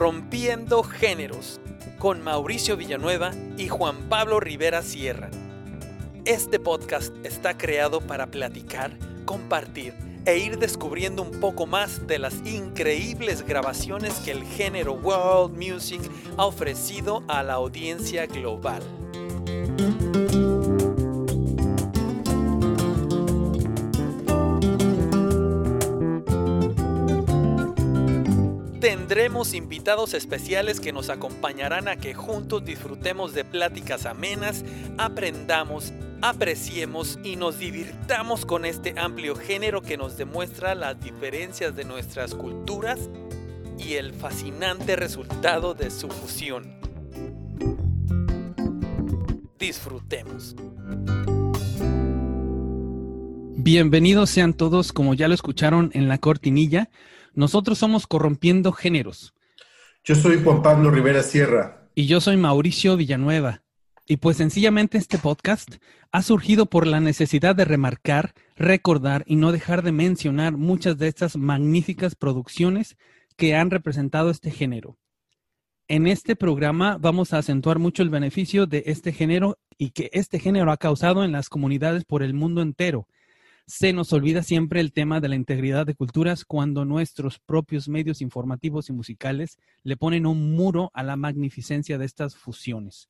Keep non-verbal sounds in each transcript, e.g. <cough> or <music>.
Corrompiendo Géneros con Mauricio Villanueva y Juan Pablo Rivera Sierra. Este podcast está creado para platicar, compartir e ir descubriendo un poco más de las increíbles grabaciones que el género World Music ha ofrecido a la audiencia global. Tendremos invitados especiales que nos acompañarán a que juntos disfrutemos de pláticas amenas, aprendamos, apreciemos y nos divirtamos con este amplio género que nos demuestra las diferencias de nuestras culturas y el fascinante resultado de su fusión. Disfrutemos. Bienvenidos sean todos, como ya lo escucharon en la cortinilla. Nosotros somos Corrompiendo Géneros. Yo soy Juan Pablo Rivera Sierra. Y yo soy Mauricio Villanueva. Y pues sencillamente este podcast ha surgido por la necesidad de remarcar, recordar y no dejar de mencionar muchas de estas magníficas producciones que han representado este género. En este programa vamos a acentuar mucho el beneficio de este género y que este género ha causado en las comunidades por el mundo entero se nos olvida siempre el tema de la integridad de culturas cuando nuestros propios medios informativos y musicales le ponen un muro a la magnificencia de estas fusiones.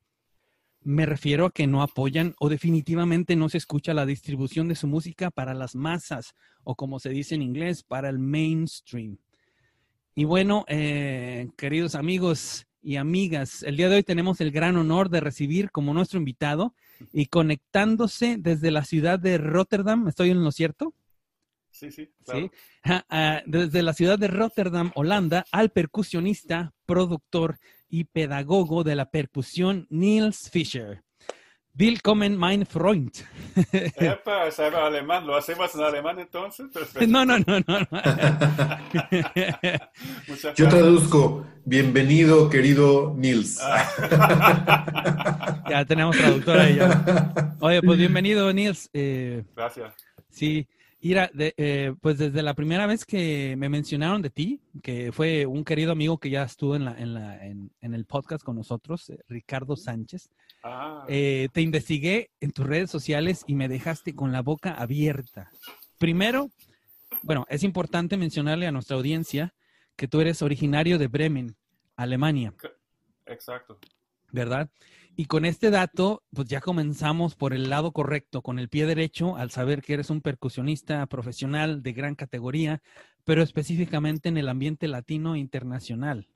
Me refiero a que no apoyan o definitivamente no se escucha la distribución de su música para las masas o como se dice en inglés, para el mainstream. Y bueno, eh, queridos amigos y amigas, el día de hoy tenemos el gran honor de recibir como nuestro invitado y conectándose desde la ciudad de Rotterdam. ¿Estoy en lo cierto? Sí, sí. Claro. Ah, desde la ciudad de Rotterdam, Holanda, al percusionista, productor y pedagogo de la percusión Niels Fischer. Willkommen, mein Freund. <laughs> Epa, sabe alemán. ¿Lo hacemos en alemán entonces? <laughs> No, no, no, no. <laughs> Yo traduzco. Bienvenido, querido Nils. Ah. ya tenemos traductora ahí ya. Oye, pues bienvenido, Nils. Eh, Gracias. Sí. Mira, eh, pues desde la primera vez que me mencionaron de ti, que fue un querido amigo que ya estuvo en, la, en, la, en, el podcast con nosotros, eh, Ricardo Sánchez, ah. eh, te investigué en tus redes sociales y me dejaste con la boca abierta. Primero, bueno, es importante mencionarle a nuestra audiencia que tú eres originario de Bremen, Alemania. Exacto. ¿Verdad? Y con este dato, pues ya comenzamos por el lado correcto, con el pie derecho, al saber que eres un percusionista profesional de gran categoría, pero específicamente en el ambiente latino internacional.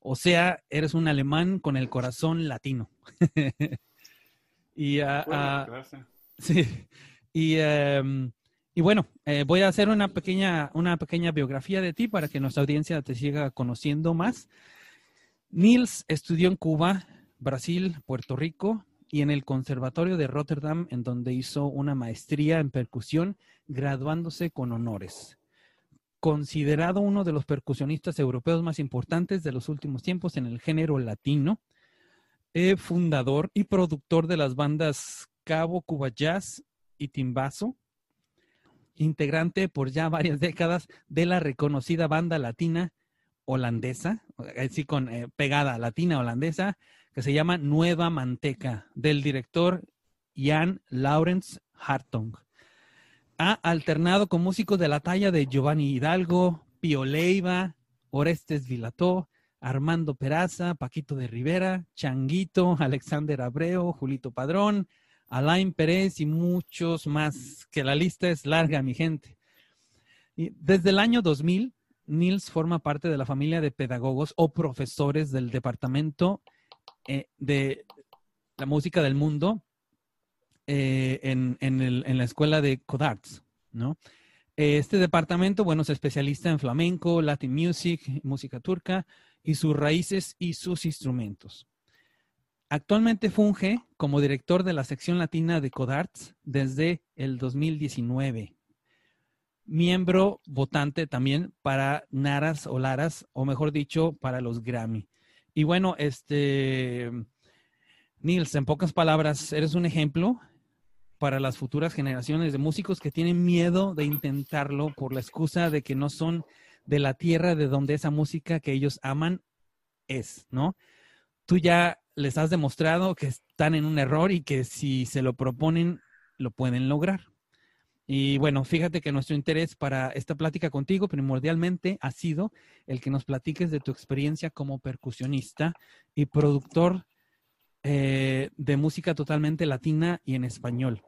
O sea, eres un alemán con el corazón latino. <laughs> y, uh, uh, sí. y, um, y bueno, eh, voy a hacer una pequeña, una pequeña biografía de ti para que nuestra audiencia te siga conociendo más. Nils estudió en Cuba Brasil, Puerto Rico y en el Conservatorio de Rotterdam, en donde hizo una maestría en percusión, graduándose con honores. Considerado uno de los percusionistas europeos más importantes de los últimos tiempos en el género latino, eh, fundador y productor de las bandas Cabo, Cuba Jazz y Timbazo, integrante por ya varias décadas de la reconocida banda latina holandesa, así con eh, pegada latina holandesa, que se llama Nueva Manteca, del director Jan Laurens Hartong. Ha alternado con músicos de la talla de Giovanni Hidalgo, Pio Leiva, Orestes Vilató, Armando Peraza, Paquito de Rivera, Changuito, <laughs> Alexander Abreu, Julito Padrón, Alain Pérez y muchos más, que la lista es larga, mi gente. Y desde el año 2000, Nils forma parte de la familia de pedagogos o profesores del departamento eh, de la música del mundo eh, en, la escuela de Codarts, ¿no? Este departamento, bueno, se especializa en flamenco, Latin music, música turca y sus raíces y sus instrumentos. Actualmente funge como director de la sección latina de Codarts desde el 2019. Miembro votante también para Naras o Laras, o mejor dicho, para los Grammy. Y bueno, este, Nils, en pocas palabras, eres un ejemplo para las futuras generaciones de músicos que tienen miedo de intentarlo por la excusa de que no son de la tierra de donde esa música que ellos aman es, ¿no? Tú ya les has demostrado que están en un error y que si se lo proponen, lo pueden lograr. Y bueno, fíjate que nuestro interés para esta plática contigo primordialmente ha sido el que nos platiques de tu experiencia como percusionista y productor eh, de música totalmente latina y en español.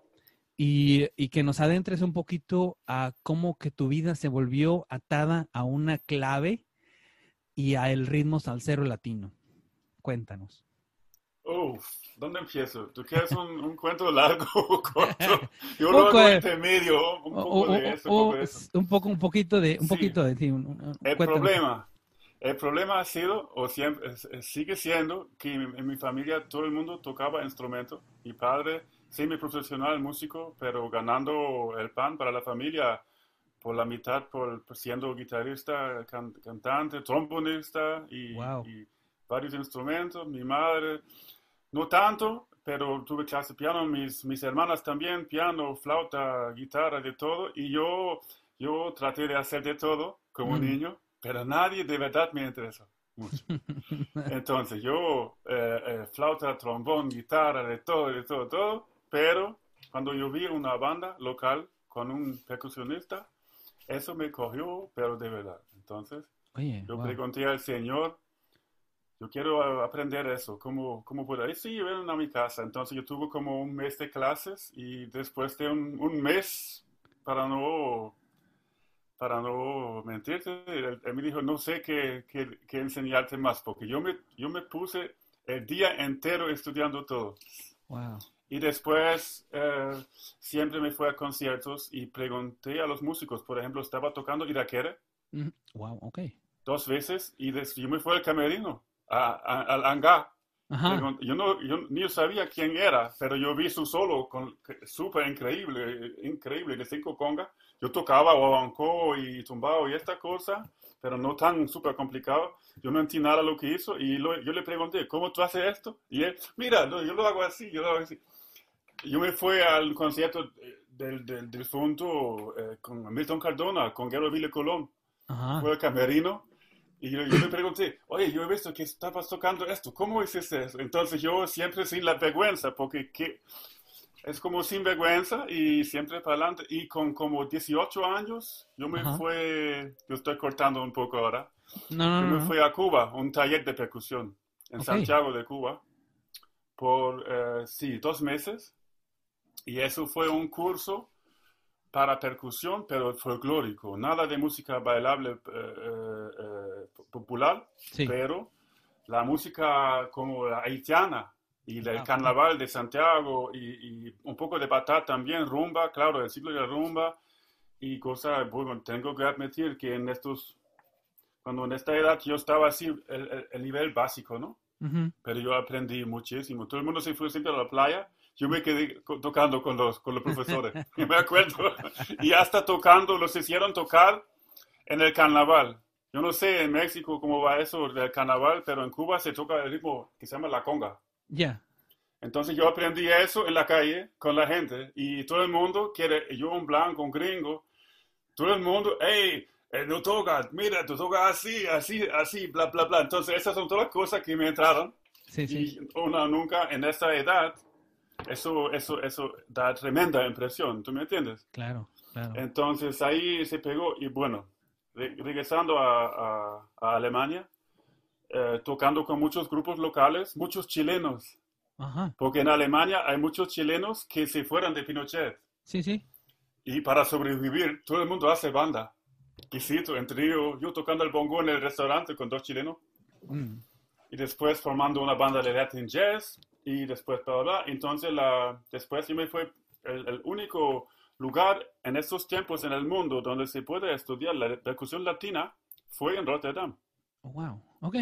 Y, y, que nos adentres un poquito a cómo que tu vida se volvió atada a una clave y a el ritmo salsero latino. Cuéntanos. Uf, ¿dónde empiezo? ¿Tú quieres un, un cuento largo <laughs> o corto? <laughs> Yo lo hago intermedio, un poco de eso, un poco de eso. Un poco, un poquito de, un Sí. poquito de, sí, un- El problema, el problema ha sido, o siempre, sigue siendo, que en, mi familia todo el mundo tocaba instrumento. Mi padre, semi-profesional músico, pero ganando el pan para la familia por la mitad, por, por siendo guitarrista, can- cantante, trombonista y, Wow. y varios instrumentos. Mi madre, no tanto, pero tuve clase de piano. Mis, mis hermanas también, piano, flauta, guitarra, de todo. Y yo, yo traté de hacer de todo como Mm. niño, pero nadie de verdad me interesó mucho. <laughs> Entonces yo, eh, eh, flauta, trombón, guitarra, de todo, de todo, todo. Pero cuando yo vi una banda local con un percusionista, eso me cogió, pero de verdad. Entonces Oye, yo wow. pregunté al Señor, yo quiero aprender eso, ¿cómo, cómo puedo? Y sí, ven a mi casa. Entonces yo tuve como un mes de clases y después de un, un mes, para no, para no mentirte, él, él me dijo, no sé qué, qué, qué enseñarte más, porque yo me, yo me puse el día entero estudiando todo. Wow. Y después eh, siempre me fui a conciertos y pregunté a los músicos, por ejemplo, estaba tocando Iraquere Ujú. Wow, ok. dos veces y yo me fui al camerino, a- a- al hangar. Ajá. Yo, no, yo ni sabía quién era, pero yo vi su solo súper increíble, increíble, de cinco congas. Yo tocaba guaguancó y tumbao y esta cosa, pero no tan súper complicado. Yo no entendí nada lo que hizo y lo- yo le pregunté, ¿cómo tú haces esto? Y él, mira, no, yo lo hago así, yo lo hago así. Yo me fui al concierto eh, del, del, del difunto eh, con Milton Cardona, con Guerrero Ville Colón Ajá. fue al camerino y yo, yo le pregunté, oye, yo he visto que estabas tocando esto, ¿cómo hiciste eso? Entonces yo siempre sin la vergüenza, porque que, es como sin vergüenza y siempre para adelante. Y con como 18 años, yo me Ajá. fui, yo estoy cortando un poco ahora, No, no, yo no. me fui a Cuba, un taller de percusión en. Santiago de Cuba, por, eh, sí, dos meses. Y eso fue un curso para percusión, pero folclórico, nada de música bailable eh, eh, eh, popular, Sí. pero la música como la haitiana y del Ah, carnaval de Santiago y, y un poco de batata también, rumba, claro, el ciclo de la rumba y cosas, bueno, tengo que admitir que en estos, cuando en esta edad yo estaba así, el, el- el nivel básico, ¿no? Ujú. pero yo aprendí muchísimo. Todo el mundo se fue siempre a la playa. Yo me quedé tocando con los, con los profesores, <laughs> me acuerdo. Y hasta tocando, los hicieron tocar en el carnaval. Yo no sé en México cómo va eso del carnaval, pero en Cuba se toca el ritmo que se llama la conga. Ya. Entonces yo aprendí eso en la calle con la gente y todo el mundo quiere, yo un blanco, un gringo, todo el mundo, hey, eh, no tocas, mira, tú tocas así, así, así, bla, bla, bla. Entonces esas son todas las cosas que me entraron Sí, sí. y uno nunca en esta edad, eso, eso, eso da tremenda impresión, ¿tú me entiendes? Claro, claro. Entonces ahí se pegó y bueno, re- regresando a, a- a Alemania, eh, tocando con muchos grupos locales, muchos chilenos, Ajá. porque en Alemania hay muchos chilenos que se fueron de Pinochet Sí, sí. y para sobrevivir todo el mundo hace banda. Quisito, en trío, yo tocando el bongo en el restaurante con dos chilenos Mm. y después formando una banda de Latin Jazz y después bla, bla, bla. Entonces la, después yo me fue el, el único lugar en estos tiempos en el mundo donde se puede estudiar la percusión latina fue en Rotterdam. Oh, wow. Ok.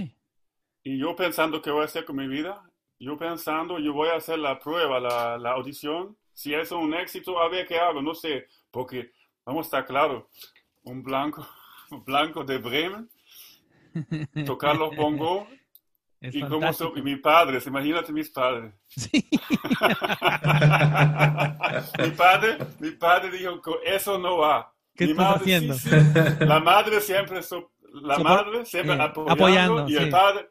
Y yo pensando qué voy a hacer con mi vida, yo pensando, yo voy a hacer la prueba, la, la audición. Si es un éxito, a ver qué hago, no sé, porque vamos a estar claro, un blanco, un <laughs> blanco de Bremen, <laughs> tocar los bongos Es y fantástico. son, y mis padres, imagínate mis padres. Sí. <laughs> mi padre, mi padre dijo eso no va. ¿Qué Mi estás madre, haciendo? sí, sí. La madre siempre, so- la madre siempre eh, apoyando, apoyando, y sí. el padre,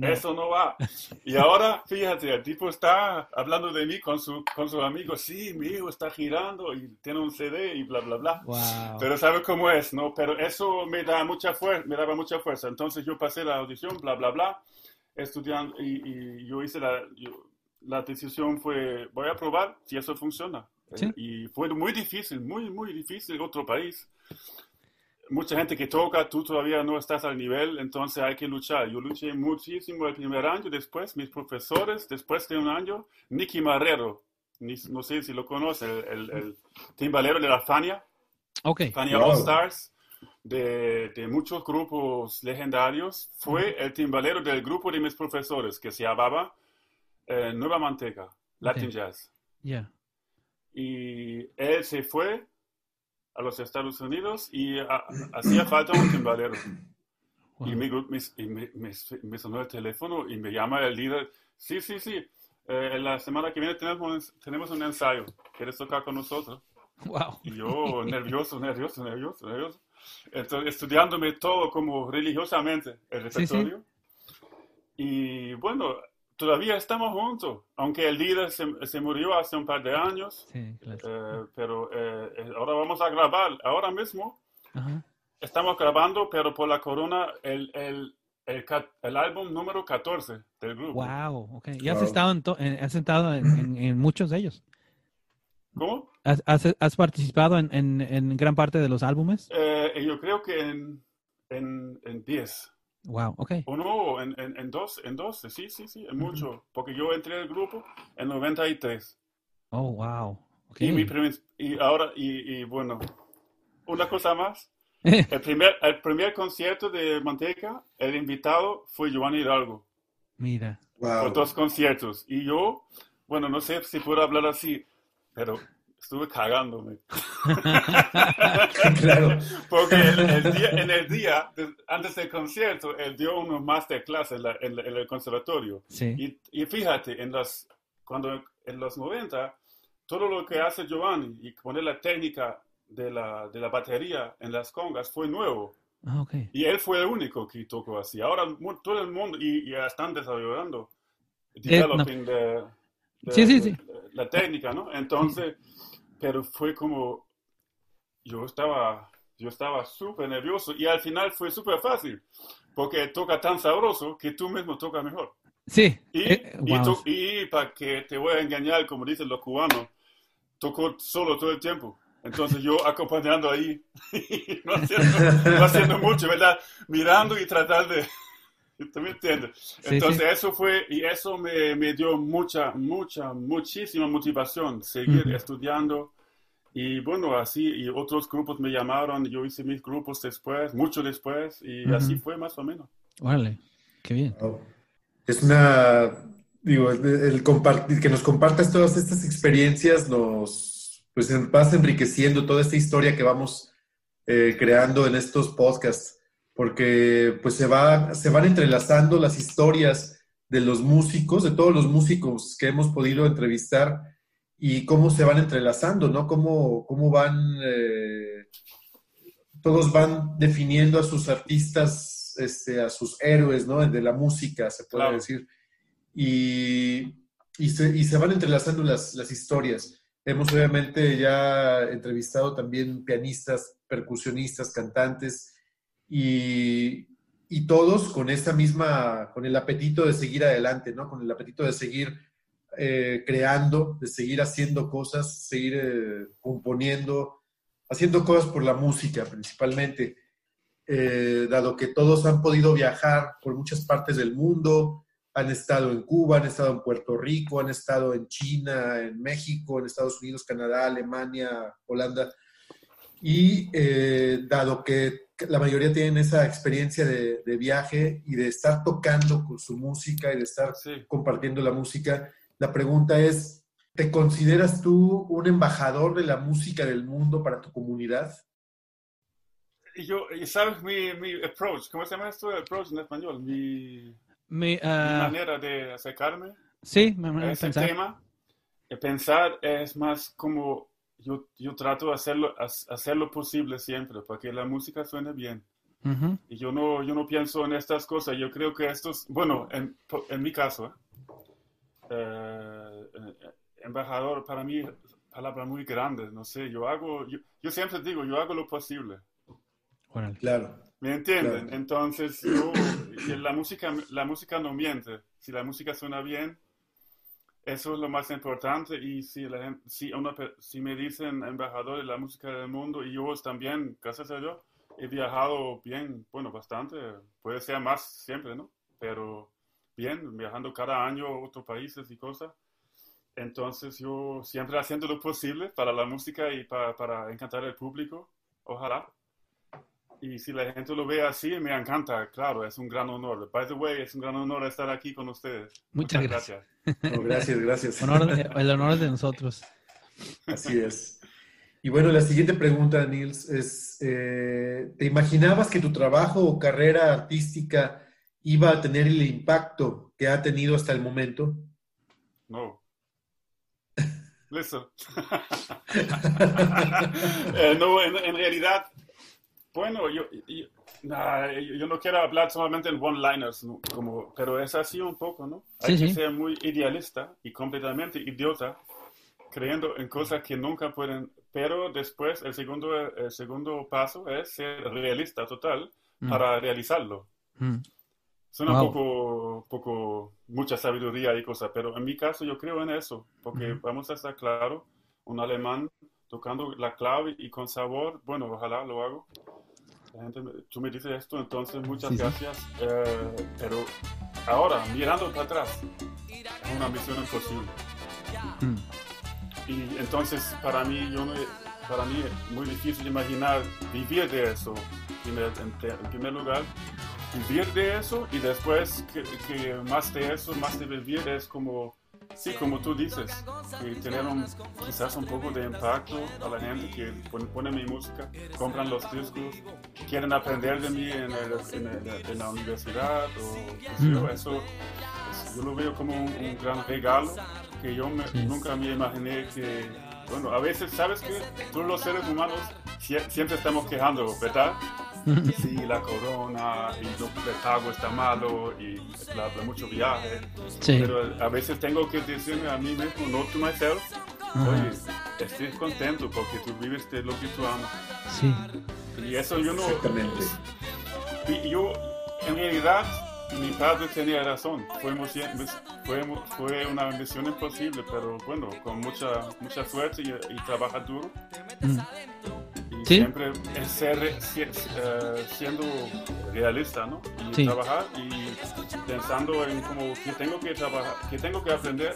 Eso no va. Y ahora, fíjate, el tipo está hablando de mí con su, con su amigo. Sí, mi hijo está girando y tiene un CD y bla, bla, bla. Pero sabe cómo es, ¿no? Pero eso me, da mucha fuerza, me daba mucha fuerza. Entonces yo pasé la audición, bla, bla, bla, estudiando y, yo hice la... la decisión fue, voy a probar si eso funciona. Y fue muy difícil, muy, muy difícil otro país mucha gente que toca, tú todavía no estás al nivel, entonces hay que luchar. Yo luché muchísimo el primer año, después mis profesores, después de un año, Nicky Marrero, no sé si lo conoce, el, timbalero de la Fania, okay. Fania All Stars, de, de, muchos grupos legendarios, fue el timbalero del grupo de mis profesores, que se llamaba eh, Nueva Manteca, Latin Jazz. Yeah. Y él se fue a los Estados Unidos y hacía falta un timbalero. Y, me, me, sonó el teléfono y me llama el líder. Sí, sí, sí. Eh, la semana que viene tenemos, tenemos un ensayo. ¿Quieres tocar con nosotros? Wow. Y yo nervioso, nervioso, nervioso, nervioso. Entonces, estudiándome todo como religiosamente el repertorio. Y bueno, todavía estamos juntos, aunque el líder se, se murió hace un par de años, sí, claro. eh, pero eh, eh ahora vamos a grabar, ahora mismo estamos grabando, pero por la corona, el, el, el, el, álbum número 14 del grupo. Wow, ok. ¿Y has estado, en, has estado en, en, muchos de ellos? ¿Cómo? ¿Has, has, participado en, en, gran parte de los álbumes? Eh, yo creo que en 10. Wow, ok. O no, en, en, en, dos, en dos, sí, sí, sí, en mucho. Porque yo entré al grupo en 93. Oh, wow. Okay. Y, mi primer, y ahora, y, y, bueno, una cosa más. <laughs> el, primer, el primer concierto de Manteca, el invitado fue Giovanni Hidalgo. Mira. Wow. Por dos conciertos. Y yo, bueno, no sé si puedo hablar así, pero estuve cagándome. <laughs> claro. Porque el, día, en el día, antes del concierto, él dio unos masterclass en, en, el conservatorio. Sí. Y, y, fíjate, en, las, cuando, en los 90, todo lo que hace Giovanni y poner la técnica de la, de la batería en las congas fue nuevo. Ah, okay. Y él fue el único que tocó así. Ahora todo el mundo, y, ya están desarrollando, eh, sí, sí, sí. la técnica, ¿no? Entonces pero fue como, yo estaba, yo estaba súper nervioso y al final fue súper fácil, porque toca tan sabroso que tú mismo tocas mejor. Sí. Y, eh, y, para que te voy a engañar, como dicen los cubanos, tocó solo todo el tiempo. Entonces yo acompañando ahí, <laughs> no, haciendo, mucho, ¿verdad? Mirando y tratar de... <laughs> ¿Tú me entiendes? Entonces eso fue, y eso me, me, dio mucha, mucha, muchísima motivación, seguir estudiando. Y bueno, así, y otros grupos me llamaron, yo hice mis grupos después, mucho después, y así fue más o menos. Vale, qué bien. Es una, digo, el, compartir, que nos compartas todas estas experiencias nos, pues vas enriqueciendo toda esta historia que vamos eh, creando en estos podcasts porque pues se, va, se van entrelazando las historias de los músicos, de todos los músicos que hemos podido entrevistar y cómo se van entrelazando, ¿no? Cómo, cómo van, eh, todos van definiendo a sus artistas, este, a sus héroes, ¿no? De la música, se puede decir. Y, y, se, y, se, van entrelazando las, las historias. Hemos obviamente ya entrevistado también pianistas, percusionistas, cantantes, y, y, todos con esta misma, con el apetito de seguir adelante, ¿no? Con el apetito de seguir eh, creando, de seguir haciendo cosas, seguir eh, componiendo, haciendo cosas por la música principalmente, eh, dado que todos han podido viajar por muchas partes del mundo, han estado en Cuba, han estado en Puerto Rico, han estado en China, en México, en Estados Unidos, Canadá, Alemania, Holanda, y dado que la mayoría tienen esa experiencia de, viaje y de estar tocando con su música y de estar compartiendo la música. La pregunta es, ¿te consideras tú un embajador de la música del mundo para tu comunidad? Yo, ¿sabes mi, mi approach? ¿Cómo se llama esto? Approach en español. Mi, mi, ah, manera de acercarme. Sí, mi manera de pensar. tema. Pensar es más como yo, yo trato de hacerlo, hacer lo posible siempre para que la música suene bien. Ujú. Y yo no, yo no pienso en estas cosas. Yo creo que estos, bueno, en, en mi caso, ¿eh? Eh, eh, embajador, para mí, palabra muy grande, no sé, yo hago, yo, yo siempre digo, yo hago lo posible. Órale. Claro. ¿Me entienden? Claro. Entonces, yo, la música, la música no miente. Si la música suena bien, eso es lo más importante. Y si, la si me dicen embajador de la música del mundo, y yo también, gracias a Dios, he viajado bien, bueno, bastante, puede ser más siempre, ¿no? Pero bien, viajando cada año a otros países y cosas. Entonces, yo siempre haciendo lo posible para la música y para, para encantar al público, ojalá. Y si la gente lo ve así, me encanta, claro, es un gran honor. By the way, es un gran honor estar aquí con ustedes. Muchas gracias. No, gracias, gracias. <laughs> Honor- el honor es de nosotros. Así es. Y bueno, la siguiente pregunta, Nils, es, eh, ¿te imaginabas que tu trabajo o carrera artística iba a tener el impacto que ha tenido hasta el momento? No. <laughs> Listo. <laughs> Eh, no, en, en realidad, bueno, yo, yo, nah, yo- no quiero hablar solamente en one-liners, ¿no? como, pero es así un poco, ¿no? Hay Sí, que sí. ser muy idealista y completamente idiota, creyendo en cosas que nunca pueden, pero después el segundo, el segundo paso es ser realista total Mm. para realizarlo. Mm. Suena Wow. un poco, poco, mucha sabiduría y cosas, pero en mi caso yo creo en eso, porque Ujú. vamos a estar claro, un alemán tocando la clave y con sabor, bueno, ojalá lo hago. La gente, me- tú me dices esto, entonces muchas Sí, sí. gracias, eh, pero ahora, mirando para atrás, es una misión imposible. Mm. Y entonces para mí, yo para mí es muy difícil imaginar vivir de eso, primer- en, te- en primer lugar, vivir de eso y después que, que más de eso, más de vivir es como, sí, como tú dices, que tener un, quizás un poco de impacto a la gente que pone, pone mi música, compran los discos, quieren aprender de mí en, el- en el- en la universidad o sé yo, Mm. eso, es- yo lo veo como un, un gran regalo que yo me- Sí. nunca me imaginé que, bueno, a veces, ¿sabes que Todos los seres humanos sie- siempre estamos quejando, ¿verdad? <laughs> Sí, la corona, y lo- el pago está malo, y bla, bla, mucho viaje. Sí. Pero a veces tengo que decirme a mí mismo, no to myself, Ajá. oye, estoy contento porque tú vives de lo que tú amas. Sí. Y eso yo no... Exactamente. Y yo, en realidad, mi padre tenía razón. Fue, mu- fue, fue una misión imposible, pero bueno, con mucha, mucha suerte y, y duro. Mm. Sí. siempre ser, si- eh, siendo realista, ¿no? Y Sí. trabajar y pensando en cómo que tengo que trabajar, que tengo que aprender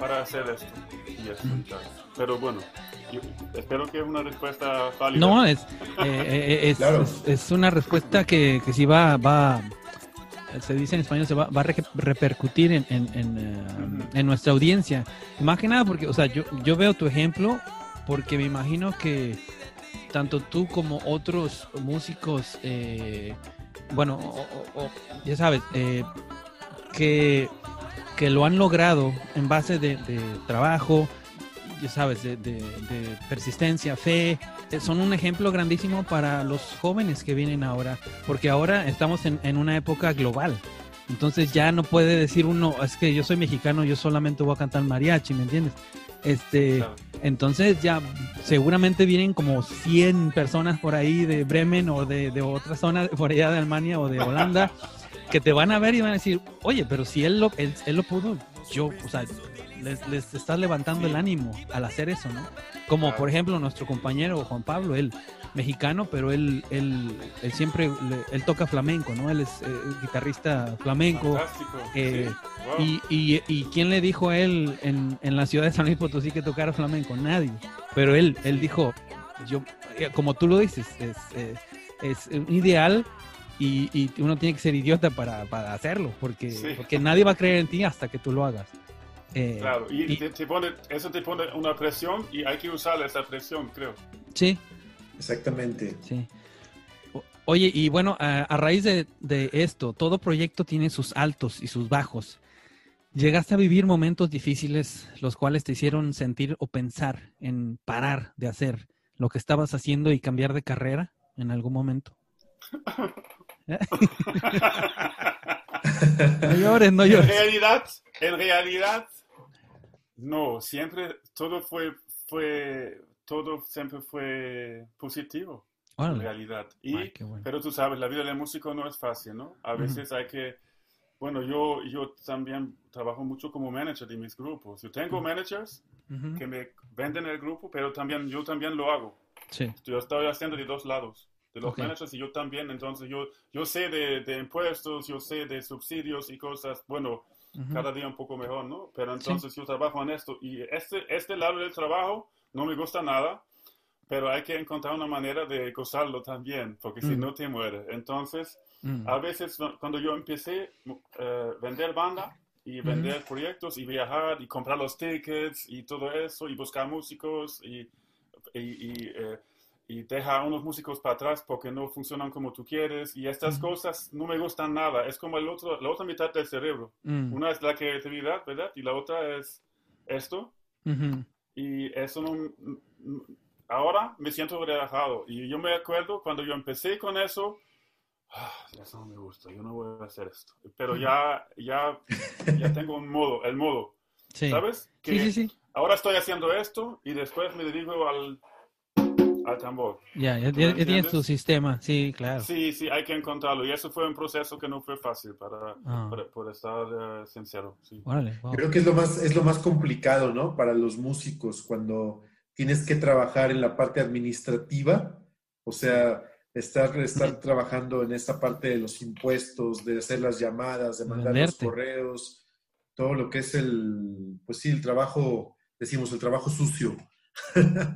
para hacer esto. Y y tal. Pero bueno, yo espero que es una respuesta válida. No, es, eh, eh, es, Claro. es- es una respuesta que, que sí va, va, se dice en español, se va, va a re- repercutir en, en, en, eh, en nuestra audiencia. Más que nada porque, o sea, yo, yo veo tu ejemplo porque me imagino que tanto tú como otros músicos, eh, bueno, ya sabes, eh, que, que lo han logrado en base de, trabajo, ya sabes, de, de- de persistencia, fe, eh, son un ejemplo grandísimo para los jóvenes que vienen ahora, porque ahora estamos en, en una época global. Entonces ya no puede decir uno, es que yo soy mexicano, yo solamente voy a cantar mariachi, ¿me entiendes? Este, Claro. entonces ya seguramente vienen como 100 personas por ahí de Bremen o de, de otra zona por allá de Alemania o de Holanda <laughs> que te van a ver y van a decir, oye, pero si él lo, él, él lo pudo, yo, o sea, les, les estás levantando Sí. el ánimo al hacer eso, ¿no? Como Claro. por ejemplo nuestro compañero Juan Pablo, él mexicano, pero él, él, él siempre, él toca flamenco, ¿no? Él es eh, guitarrista flamenco. Eh, sí. Wow. Y, y, y quién le dijo a él en, en la ciudad de San Luis Potosí que tocara flamenco? Nadie. Pero él, él dijo, yo, eh, como tú lo dices, es, es un ideal y, y uno tiene que ser idiota para, para hacerlo, porque, Sí. porque nadie va a creer en ti hasta que tú lo hagas. Eh, Claro, y, y- te, te pone, eso te pone una presión y hay que usar esa presión, creo. Sí, Exactamente. sí. Oye, y bueno, a, a raíz de, de esto, todo proyecto tiene sus altos y sus bajos. ¿Llegaste a vivir momentos difíciles los cuales te hicieron sentir o pensar en parar de hacer lo que estabas haciendo y cambiar de carrera en algún momento? <laughs> no llores, no En llores. realidad, en realidad, no, siempre todo fue, fue, todo siempre fue positivo, en realidad. Y, Ay, bueno. pero tú sabes, la vida del músico no es fácil, ¿no? A veces hay que, bueno, yo, yo también trabajo mucho como manager de mis grupos. Yo tengo managers Ujú. que me venden el grupo, pero también yo también lo hago. Sí. Yo estoy haciendo de dos lados, de los Ok. managers y yo también, entonces yo, yo sé de, de impuestos, yo sé de subsidios y cosas, bueno, cada día un poco mejor, ¿no? Pero entonces yo trabajo en esto y este, este lado del trabajo no me gusta nada, pero hay que encontrar una manera de gozarlo también, porque si Mm. no te mueres. Entonces, Mm. a veces cuando yo empecé a vender banda y vender proyectos y viajar y comprar los tickets y todo eso y buscar músicos y, y, y, eh, y dejar a unos músicos para atrás porque no funcionan como tú quieres y estas cosas no me gustan nada. Es como el otro, la otra mitad del cerebro. Mm. Una es la creatividad, ¿verdad? Y la otra es esto. Y eso no... Ahora me siento relajado. Y yo me acuerdo cuando yo empecé con eso, ah, eso no me gusta, yo no voy a hacer esto. Pero ya, ya, ya <laughs> tengo un modo, el modo. Sí. ¿Sabes? Que Sí, sí, sí. ahora estoy haciendo esto y después me dirijo al, al tambor. Ya, ya, ¿Tú ya- me ya tienes tu entiendes? sistema. Sí, claro. Sí, sí, hay que encontrarlo. Y eso fue un proceso que no fue fácil para, Ah. para- por estar eh, sincero. Sí. Órale, wow. Creo que es lo más, es lo más complicado, ¿no? Para los músicos cuando tienes que trabajar en la parte administrativa, o sea, estar, estar trabajando en esta parte de los impuestos, de hacer las llamadas, de mandar los correos, todo lo que es el, pues sí, el trabajo, decimos, el trabajo sucio.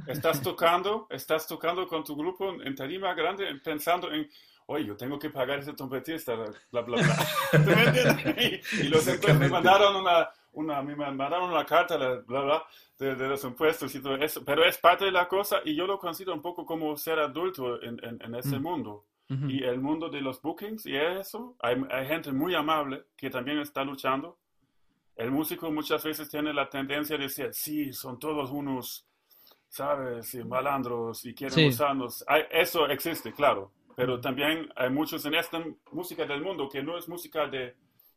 Estás tocando, estás tocando con tu grupo en tarima grande pensando en, oye, yo tengo que pagar ese trompetista, bla, bla, bla. ¿Tú me entiendes? Y, y los entonces me mandaron una, una, me mandaron una carta, bla, bla, bla, de, de los impuestos y todo eso. Pero es parte de la cosa y yo lo considero un poco como ser adulto en, en, en ese Mm. mundo. Y el mundo de los bookings y eso, hay, hay gente muy amable que también está luchando. El músico muchas veces tiene la tendencia de decir, sí, son todos unos, ¿sabes? Y malandros y quieren Sí. usarnos. Hay- eso existe, claro. Pero también hay muchos en esta música del mundo que no es música de,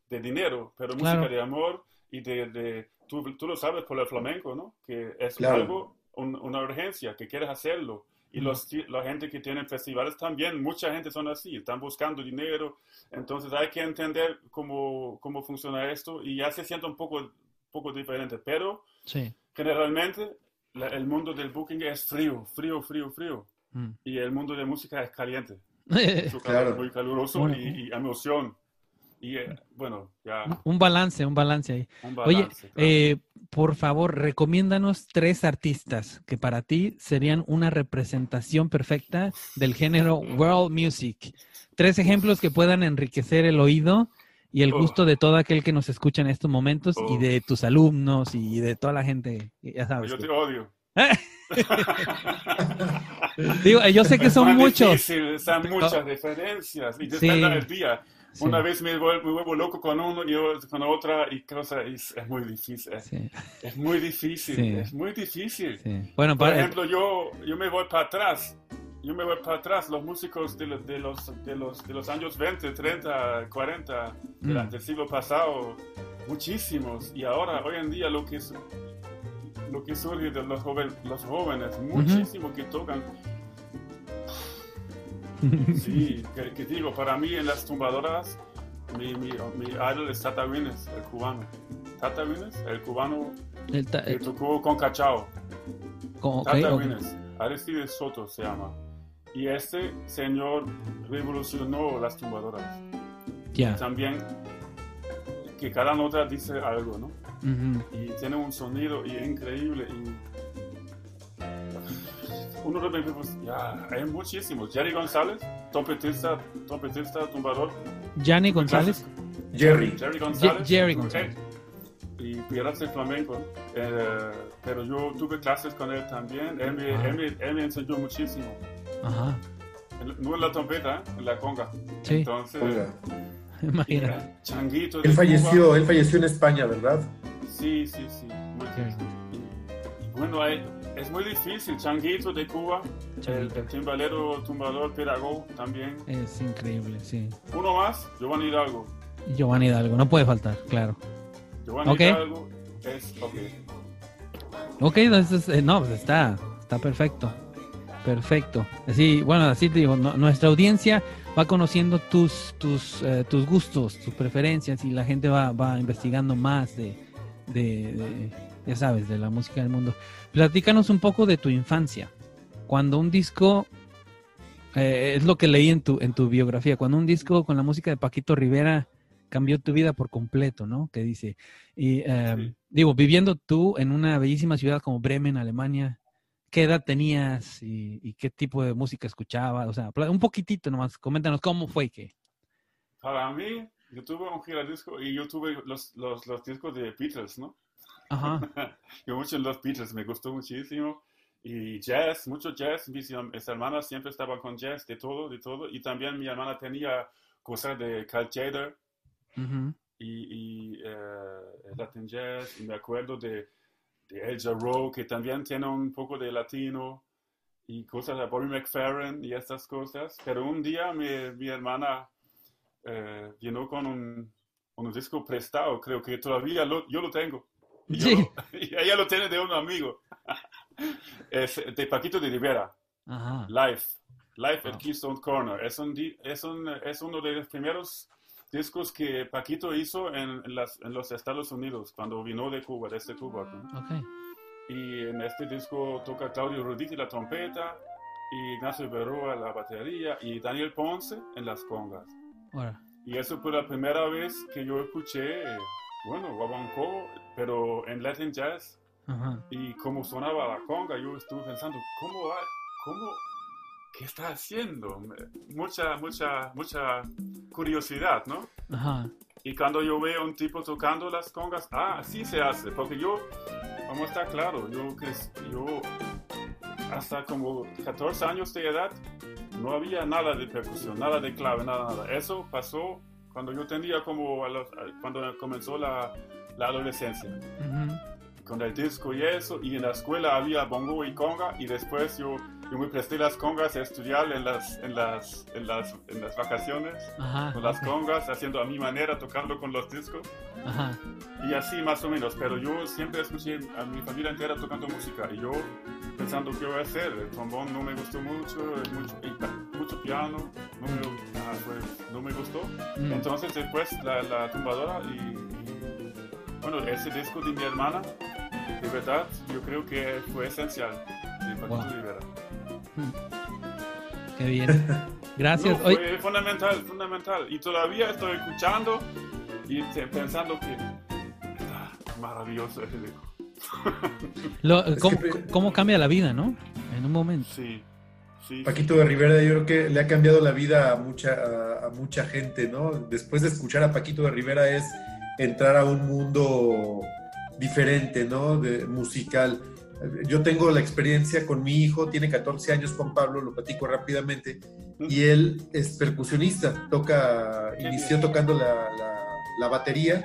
de dinero, pero Claro. música de amor y de... de tú, tú lo sabes por el flamenco, ¿no? Que es Claro. algo, un- una urgencia, que quieres hacerlo. Y los, la gente que tiene festivales también, mucha gente son así, están buscando dinero. Entonces hay que entender cómo, cómo funciona esto y ya se siente un poco, poco diferente. Pero Sí. generalmente la- el mundo del booking es frío, frío, frío, frío. Mm. Y el mundo de música es caliente, <laughs> Claro. muy caluroso Bueno. y, y emoción. Y eh, bueno, ya Un balance, un balance ahí. un Oye, balance. claro. eh, por favor, recomiéndanos tres artistas que para ti serían una representación perfecta del género world music. Tres ejemplos que puedan enriquecer el oído y el Oh. gusto de todo aquel que nos escucha en estos momentos y Oh. de tus alumnos y de toda la gente. Ya sabes. Yo te odio. <laughs> Digo, yo sé que son muy muchos. difícil, son muchas referencias y Sí. del día. Sí, Una vez me vuelvo, me vuelvo loco con uno y otro con otra y cosa, es, es muy difícil. Es, sí, es muy difícil, Sí. es muy difícil. Bueno, Por para, ejemplo, yo, yo me voy para atrás. Yo me voy para atrás. Los músicos de, los- de, los, de, los, de los años 20, 30, 40, Mm. del- siglo pasado, muchísimos. Y ahora, hoy en día, lo que, es, lo que surge de los, joven, los jóvenes, muchísimo que tocan. <laughs> Sí, que, que digo, para mí en las tumbadoras, mi, mi, mi idol es Tata Wines, el cubano. Tata Wines, el cubano el que eh, tocó con Cachao. con- ok, Tata ok. Wines, Aristides Soto se llama. Y este señor revolucionó las tumbadoras. Ya. También que cada nota dice algo, ¿no? Y tiene un sonido y increíble. Y uno de mis grupos, ya, hay muchísimos. Jerry González, trompetista, trompetista, tumbador. Gianni González. Jerry. Jerry González. Jerry González. Y piratas de flamenco. eh, pero yo tuve clases con él también. Él me, Ah. él me- él me enseñó muchísimo. Ajá. No en la trompeta, ¿eh? en la conga. Sí, Entonces, <laughs> eh, Changuito. de Él Cuba. falleció, él falleció en España, ¿verdad? Sí, sí, sí. Y bueno, hay, es muy difícil. Changuito de Cuba, el, Changuito. el timbalero, tumbador, pedagogo también. Es increíble, sí. Uno más, Giovanni Hidalgo. Giovanni Hidalgo, no puede faltar, claro. Giovanni Ok. Hidalgo es, ok. Ok, entonces, eh, no, pues está, está perfecto. Perfecto. Así, bueno, así te digo, no- nuestra audiencia va conociendo tus, tus, eh, tus gustos, tus preferencias y la gente va, va investigando más de, de, de, ya sabes, de la música del mundo. Platícanos un poco de tu infancia. Cuando un disco, eh, es lo que leí en tu, en tu biografía, cuando un disco con la música de Paquito Rivera cambió tu vida por completo, ¿no? Que dice, y eh, Sí. digo, viviendo tú en una bellísima ciudad como Bremen, Alemania, ¿qué edad tenías y, y qué tipo de música escuchabas? O sea, un poquitito nomás, coméntanos cómo fue que... Para mí, yo tuve un giradisco y yo tuve los, los, los discos de Beatles, ¿no? Ajá, <laughs> Yo mucho los Beatles, me gustó muchísimo. Y jazz, mucho jazz. Mis, mis hermanas siempre estaban con jazz, de todo, de todo. Y también mi hermana tenía cosas de Carl Chader ujú, y, y eh, Latin jazz. Y me acuerdo de, de El Jarreau, que también tiene un poco de latino. Y cosas de Bobby McFerrin y estas cosas. Pero un día mi, mi hermana eh, vino con un, un disco prestado, creo que todavía lo- yo lo tengo. Y, Sí. lo- <laughs> y ella lo tiene de un amigo. <laughs> es de Paquito de Rivera, ajá, Life. Life Wow. at Keystone Corner. Es, un, es, un, es uno de los primeros discos que Paquito hizo en, las, en los Estados Unidos, cuando vino de Cuba, desde Cuba. ¿no? ok, Y en este disco toca Claudio Roditi la trompeta, y Ignacio Berroa la batería, y Daniel Ponce en las congas. Y eso fue la primera vez que yo escuché, eh, bueno, guaguancó, pero en Latin Jazz, ajá, y cómo sonaba la conga, yo estuve pensando, ¿cómo va? ¿Cómo? ¿Qué está haciendo? Mucha, mucha, mucha curiosidad, ¿no? ajá, Y cuando yo veo a un tipo tocando las congas, ah, así se hace, porque yo, vamos a estar claro, yo, yo hasta como 14 años de edad no había nada de percusión, nada de clave, nada, nada. Eso pasó cuando yo tenía como, cuando comenzó la, la adolescencia, ujú, con el disco y eso, y en la escuela había bongo y conga, y después yo, yo me presté las congas a estudiar en las, en las, en las, en las vacaciones ajá, con las congas, haciendo a mi manera, tocando con los discos. ajá, Y así más o menos, pero yo siempre escuché a mi familia entera tocando música y yo pensando qué voy a hacer. El trombón no me gustó mucho, mucho, mucho piano, no me, ah, pues, no me gustó. mm, Entonces después la, la tumbadora y, y, bueno, ese disco de mi hermana, de verdad, yo creo que fue esencial de Paquito Wow. Rivera. Qué bien, gracias. No, Oye, fue fundamental, fundamental. Y todavía estoy escuchando y te- pensando que ah, maravilloso ese disco. lo- Es ¿cómo, que- cómo cambia la vida, no? En un momento. Sí, sí. Paquito de Rivera, yo creo que le ha cambiado la vida a mucha, a, a mucha gente, ¿no? Después de escuchar a Paquito de Rivera es entrar a un mundo diferente, ¿no? De, musical. Yo tengo la experiencia con mi hijo, tiene 14 años, Juan Pablo, lo platico rápidamente, y él es percusionista, toca, inició tocando la, la- la batería.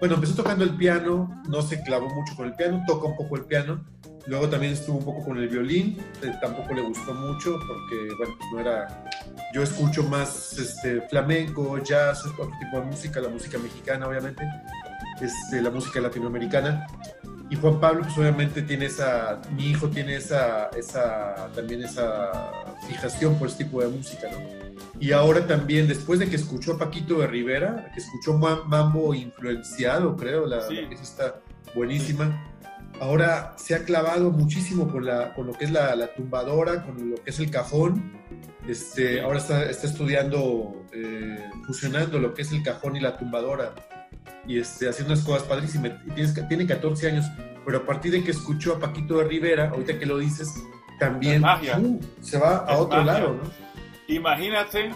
Bueno, empezó tocando el piano, no se clavó mucho con el piano, toca un poco el piano, Luego también estuvo un poco con el violín, eh, tampoco le gustó mucho porque, bueno, pues no era... Yo escucho más este, flamenco, jazz, otro tipo de música, la música mexicana, obviamente, este, la música latinoamericana. Y Juan Pablo, pues obviamente tiene esa, mi hijo tiene esa, esa, también esa fijación por este tipo de música, ¿no? Y ahora también, después de que escuchó a Paquito de Rivera, que escuchó Ma- Mambo influenciado, creo, la, Sí. la pieza está buenísima, ahora se ha clavado muchísimo con, la, con lo que es la, la tumbadora, con lo que es el cajón. Este. Ahora está, está estudiando, eh, fusionando lo que es el cajón y la tumbadora y este, haciendo unas cosas padrísimas. Y tienes, tiene 14 años, pero a partir de que escuchó a Paquito de Rivera, ahorita que lo dices, también. ¡uh! se va a Es otro magia. lado, ¿no? Imagínate,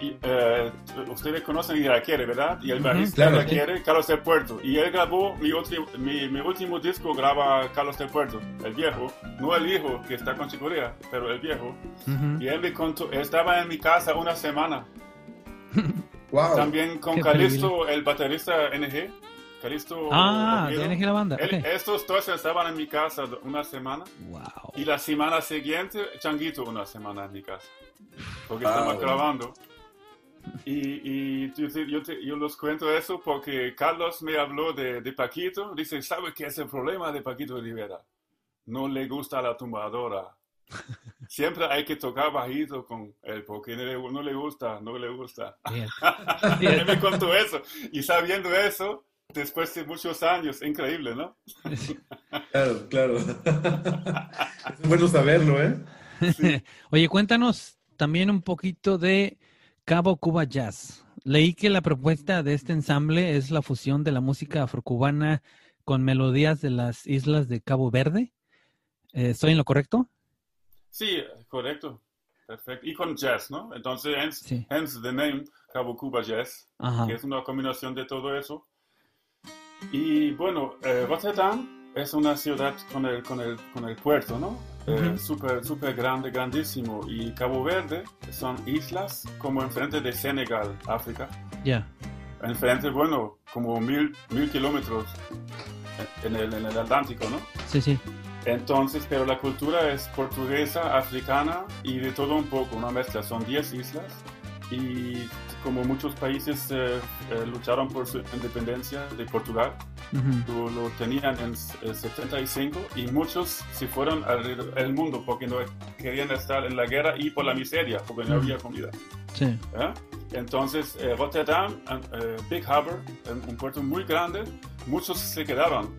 y, eh, ustedes conocen Iraquere, ¿verdad? Y el Ujú, bajista claro. de Iraquere, Carlos del Puerto. Y él grabó mi, otro, mi, mi último disco, graba Carlos del Puerto, el viejo. No el hijo que está con Chicorea, pero el viejo. Ujú. Y él me contó, estaba en mi casa una semana. <laughs> ¡Wow! También con Qué Calisto, el baterista NG. Calisto. Ah, de NG la banda. Él-. Estos dos estaban en mi casa una semana. Wow. Y la semana siguiente, Changuito una semana en mi casa. Porque Ah, estamos grabando. Y, y yo, te- yo, te- yo los cuento eso porque Carlos me habló de, de Paquito. Dice, ¿sabe qué es el problema de Paquito Rivera? No le gusta la tumbadora. Siempre hay que tocar bajito con él porque no le, no le gusta, no le gusta. Bien. <laughs> Me contó eso. Y sabiendo eso, después de muchos años, increíble, ¿no? Claro, claro. es bueno saberlo, ¿eh? <laughs> Oye, cuéntanos también un poquito de Cabo Cuba Jazz. Leí que la propuesta de este ensamble es la fusión de la música afrocubana con melodías de las islas de Cabo Verde. Eh, ¿Estoy en lo correcto? Sí, correcto. Perfecto. Y con jazz, ¿no? Entonces, hence, Sí. hence the name Cabo Cuba Jazz, Ajá. que es una combinación de todo eso. Y bueno, eh, Rotterdam es una ciudad con el, con el, con el puerto, ¿no? Eh, Ujú. súper, súper grande, grandísimo. Y Cabo Verde son islas como enfrente de Senegal, África. Ya. Enfrente, bueno, como mil, mil kilómetros en el, en el Atlántico, ¿no? Sí, sí. Entonces, pero la cultura es portuguesa, africana y de todo un poco, una mezcla. Son 10 islas y como muchos países eh, eh, lucharon por su independencia de Portugal, Ujú. lo, lo tenían en el 75 y muchos se fueron alrededor del mundo porque no querían estar en la guerra y por la miseria, porque no Ujú. había comida. Sí. ¿eh? Entonces, eh, Rotterdam, eh, Big Harbor, un puerto muy grande, muchos se quedaron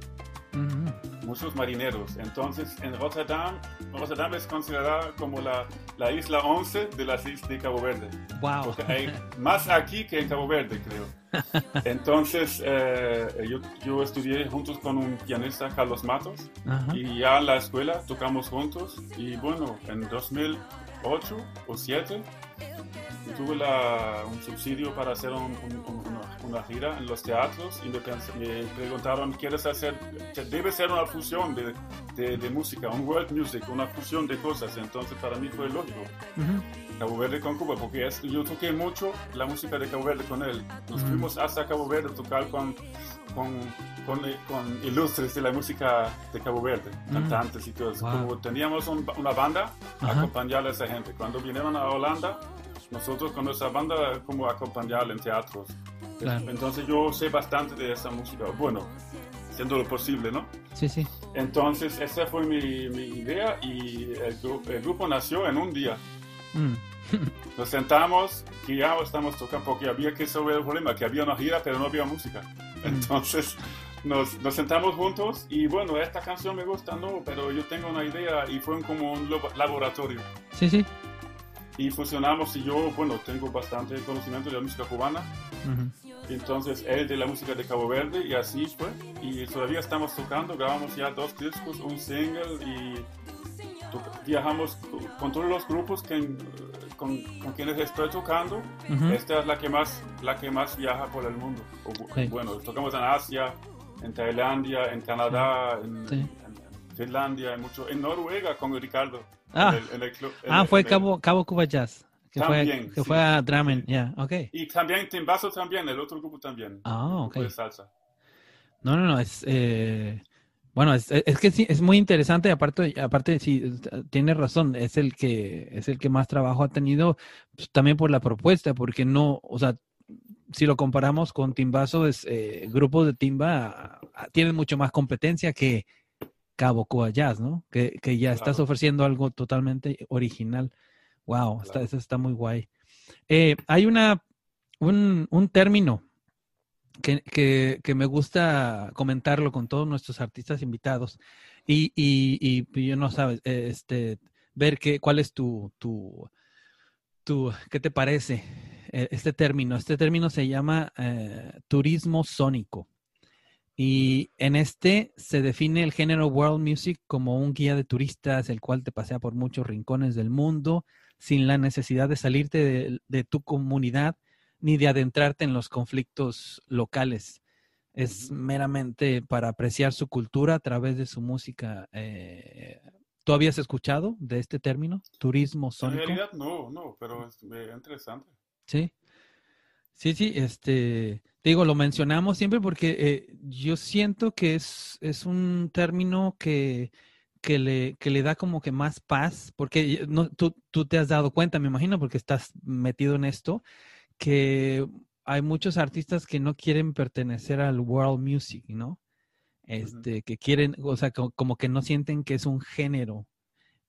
Ujú. Muchos marineros. Entonces, en Rotterdam, Rotterdam es considerada como la, la isla 11 de las islas de Cabo Verde. Wow. Porque hay más aquí que en Cabo Verde, creo. <laughs> Entonces, eh, yo, yo estudié juntos con un pianista, Carlos Matos, Ajá. y ya en la escuela tocamos juntos. Y bueno, en 2008 o 2007 tuve la- un subsidio para hacer un- un- un- una, una gira en los teatros y me, me preguntaron, ¿quieres hacer? Debe ser una fusión de, de- de música, un world music, una fusión de cosas. Entonces para mí fue lógico. Ujú. Cabo Verde con Cuba, porque es- yo toqué mucho la música de Cabo Verde con él. Nos Mm. fuimos hasta Cabo Verde a tocar con, con, con, con ilustres de la música de Cabo Verde, cantantes y todo eso. Wow. Como teníamos un- una banda, Ajá. acompañar a esa gente. Cuando vinieron a Holanda, nosotros con nuestra banda como acompañar en teatros. Claro. Entonces yo sé bastante de esa música, bueno, siendo lo posible, ¿no? Sí, sí. Entonces esa fue mi, mi idea y el, gru- el grupo nació en un día. Mm. <laughs> Nos sentamos, que ya estamos tocando, porque había que resolver el problema, que había una gira, pero no había música. Entonces nos, nos sentamos juntos y bueno, esta canción me gusta, no, pero yo tengo una idea y fue como un labo- laboratorio. Sí, sí. Y fusionamos y yo, bueno, tengo bastante conocimiento de la música cubana, Ujú. entonces él de la música de Cabo Verde y así fue. Y todavía estamos tocando, grabamos ya dos discos, un single y viajamos co- con todos los grupos que, con, con quienes estoy tocando. Ujú. Esta es la que más, la que más viaja por el mundo. O Sí. Bueno, tocamos en Asia, en Tailandia, en Canadá, en, Sí. en- en Finlandia, en, mucho, en Noruega con Ricardo. Ah. en el- en el club- en Ah, fue el- Cabo, Cabo Cuba Jazz. Que fue, que sí. fue a Dramen, ya, ok. Y también Timbazo también, el otro grupo también. Ah, ok. de salsa. No, no, no, es, eh, bueno, es, es que sí, es muy interesante, aparte, aparte, sí, tiene razón, es el que, es el que más trabajo ha tenido, pues, también por la propuesta, porque no, o sea, si lo comparamos con Timbazo, es, eh, grupos de timba ah, tienen mucho más competencia que Cabo Cuba Jazz, ¿no? Que, que ya estás ofreciendo algo totalmente original. Wow, está, Claro. eso está muy guay. Eh, hay una, un, un término que, que, que me gusta comentarlo con todos nuestros artistas invitados y, y, y yo no sabes, eh, este, ver qué, cuál es tu, tu, tu, qué te parece eh, este término. Este término se llama eh, turismo sónico. Y en este se define el género world music como un guía de turistas, el cual te pasea por muchos rincones del mundo sin la necesidad de salirte de, de tu comunidad ni de adentrarte en los conflictos locales. Es meramente para apreciar su cultura a través de su música. Eh, ¿Tú habías escuchado de este término? Turismo En sónico. realidad no, no, pero es eh, interesante. Sí. Sí, sí, este, te digo, lo mencionamos siempre porque eh, yo siento que es, es un término que, que le, que le da como que más paz, porque no, tú, tú te has dado cuenta, me imagino, porque estás metido en esto, que hay muchos artistas que no quieren pertenecer al world music, ¿no? Este, que quieren, o sea, como, que no sienten que es un género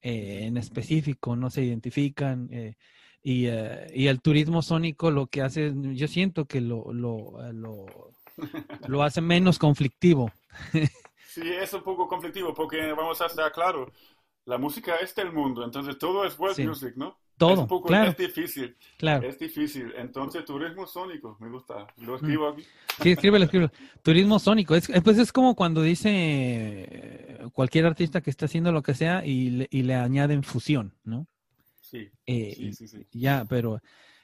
eh, en específico, no se identifican. Eh, y, eh, y, el turismo sónico lo que hace, yo siento que lo, lo, lo, <laughs> lo hace menos conflictivo. <laughs> Sí, es un poco conflictivo porque vamos a estar claro, la música es del mundo, entonces todo es world music, ¿no? Todo, es, poco, claro. es difícil. Claro. Es difícil. Entonces, turismo sónico, me gusta. Lo escribo aquí. Sí, escríbelo, escríbelo. Turismo sónico. Es, pues es como cuando dice eh, cualquier artista que está haciendo lo que sea y le, y le añaden fusión, ¿no? Sí. Eh, sí, sí, sí. Ya, pero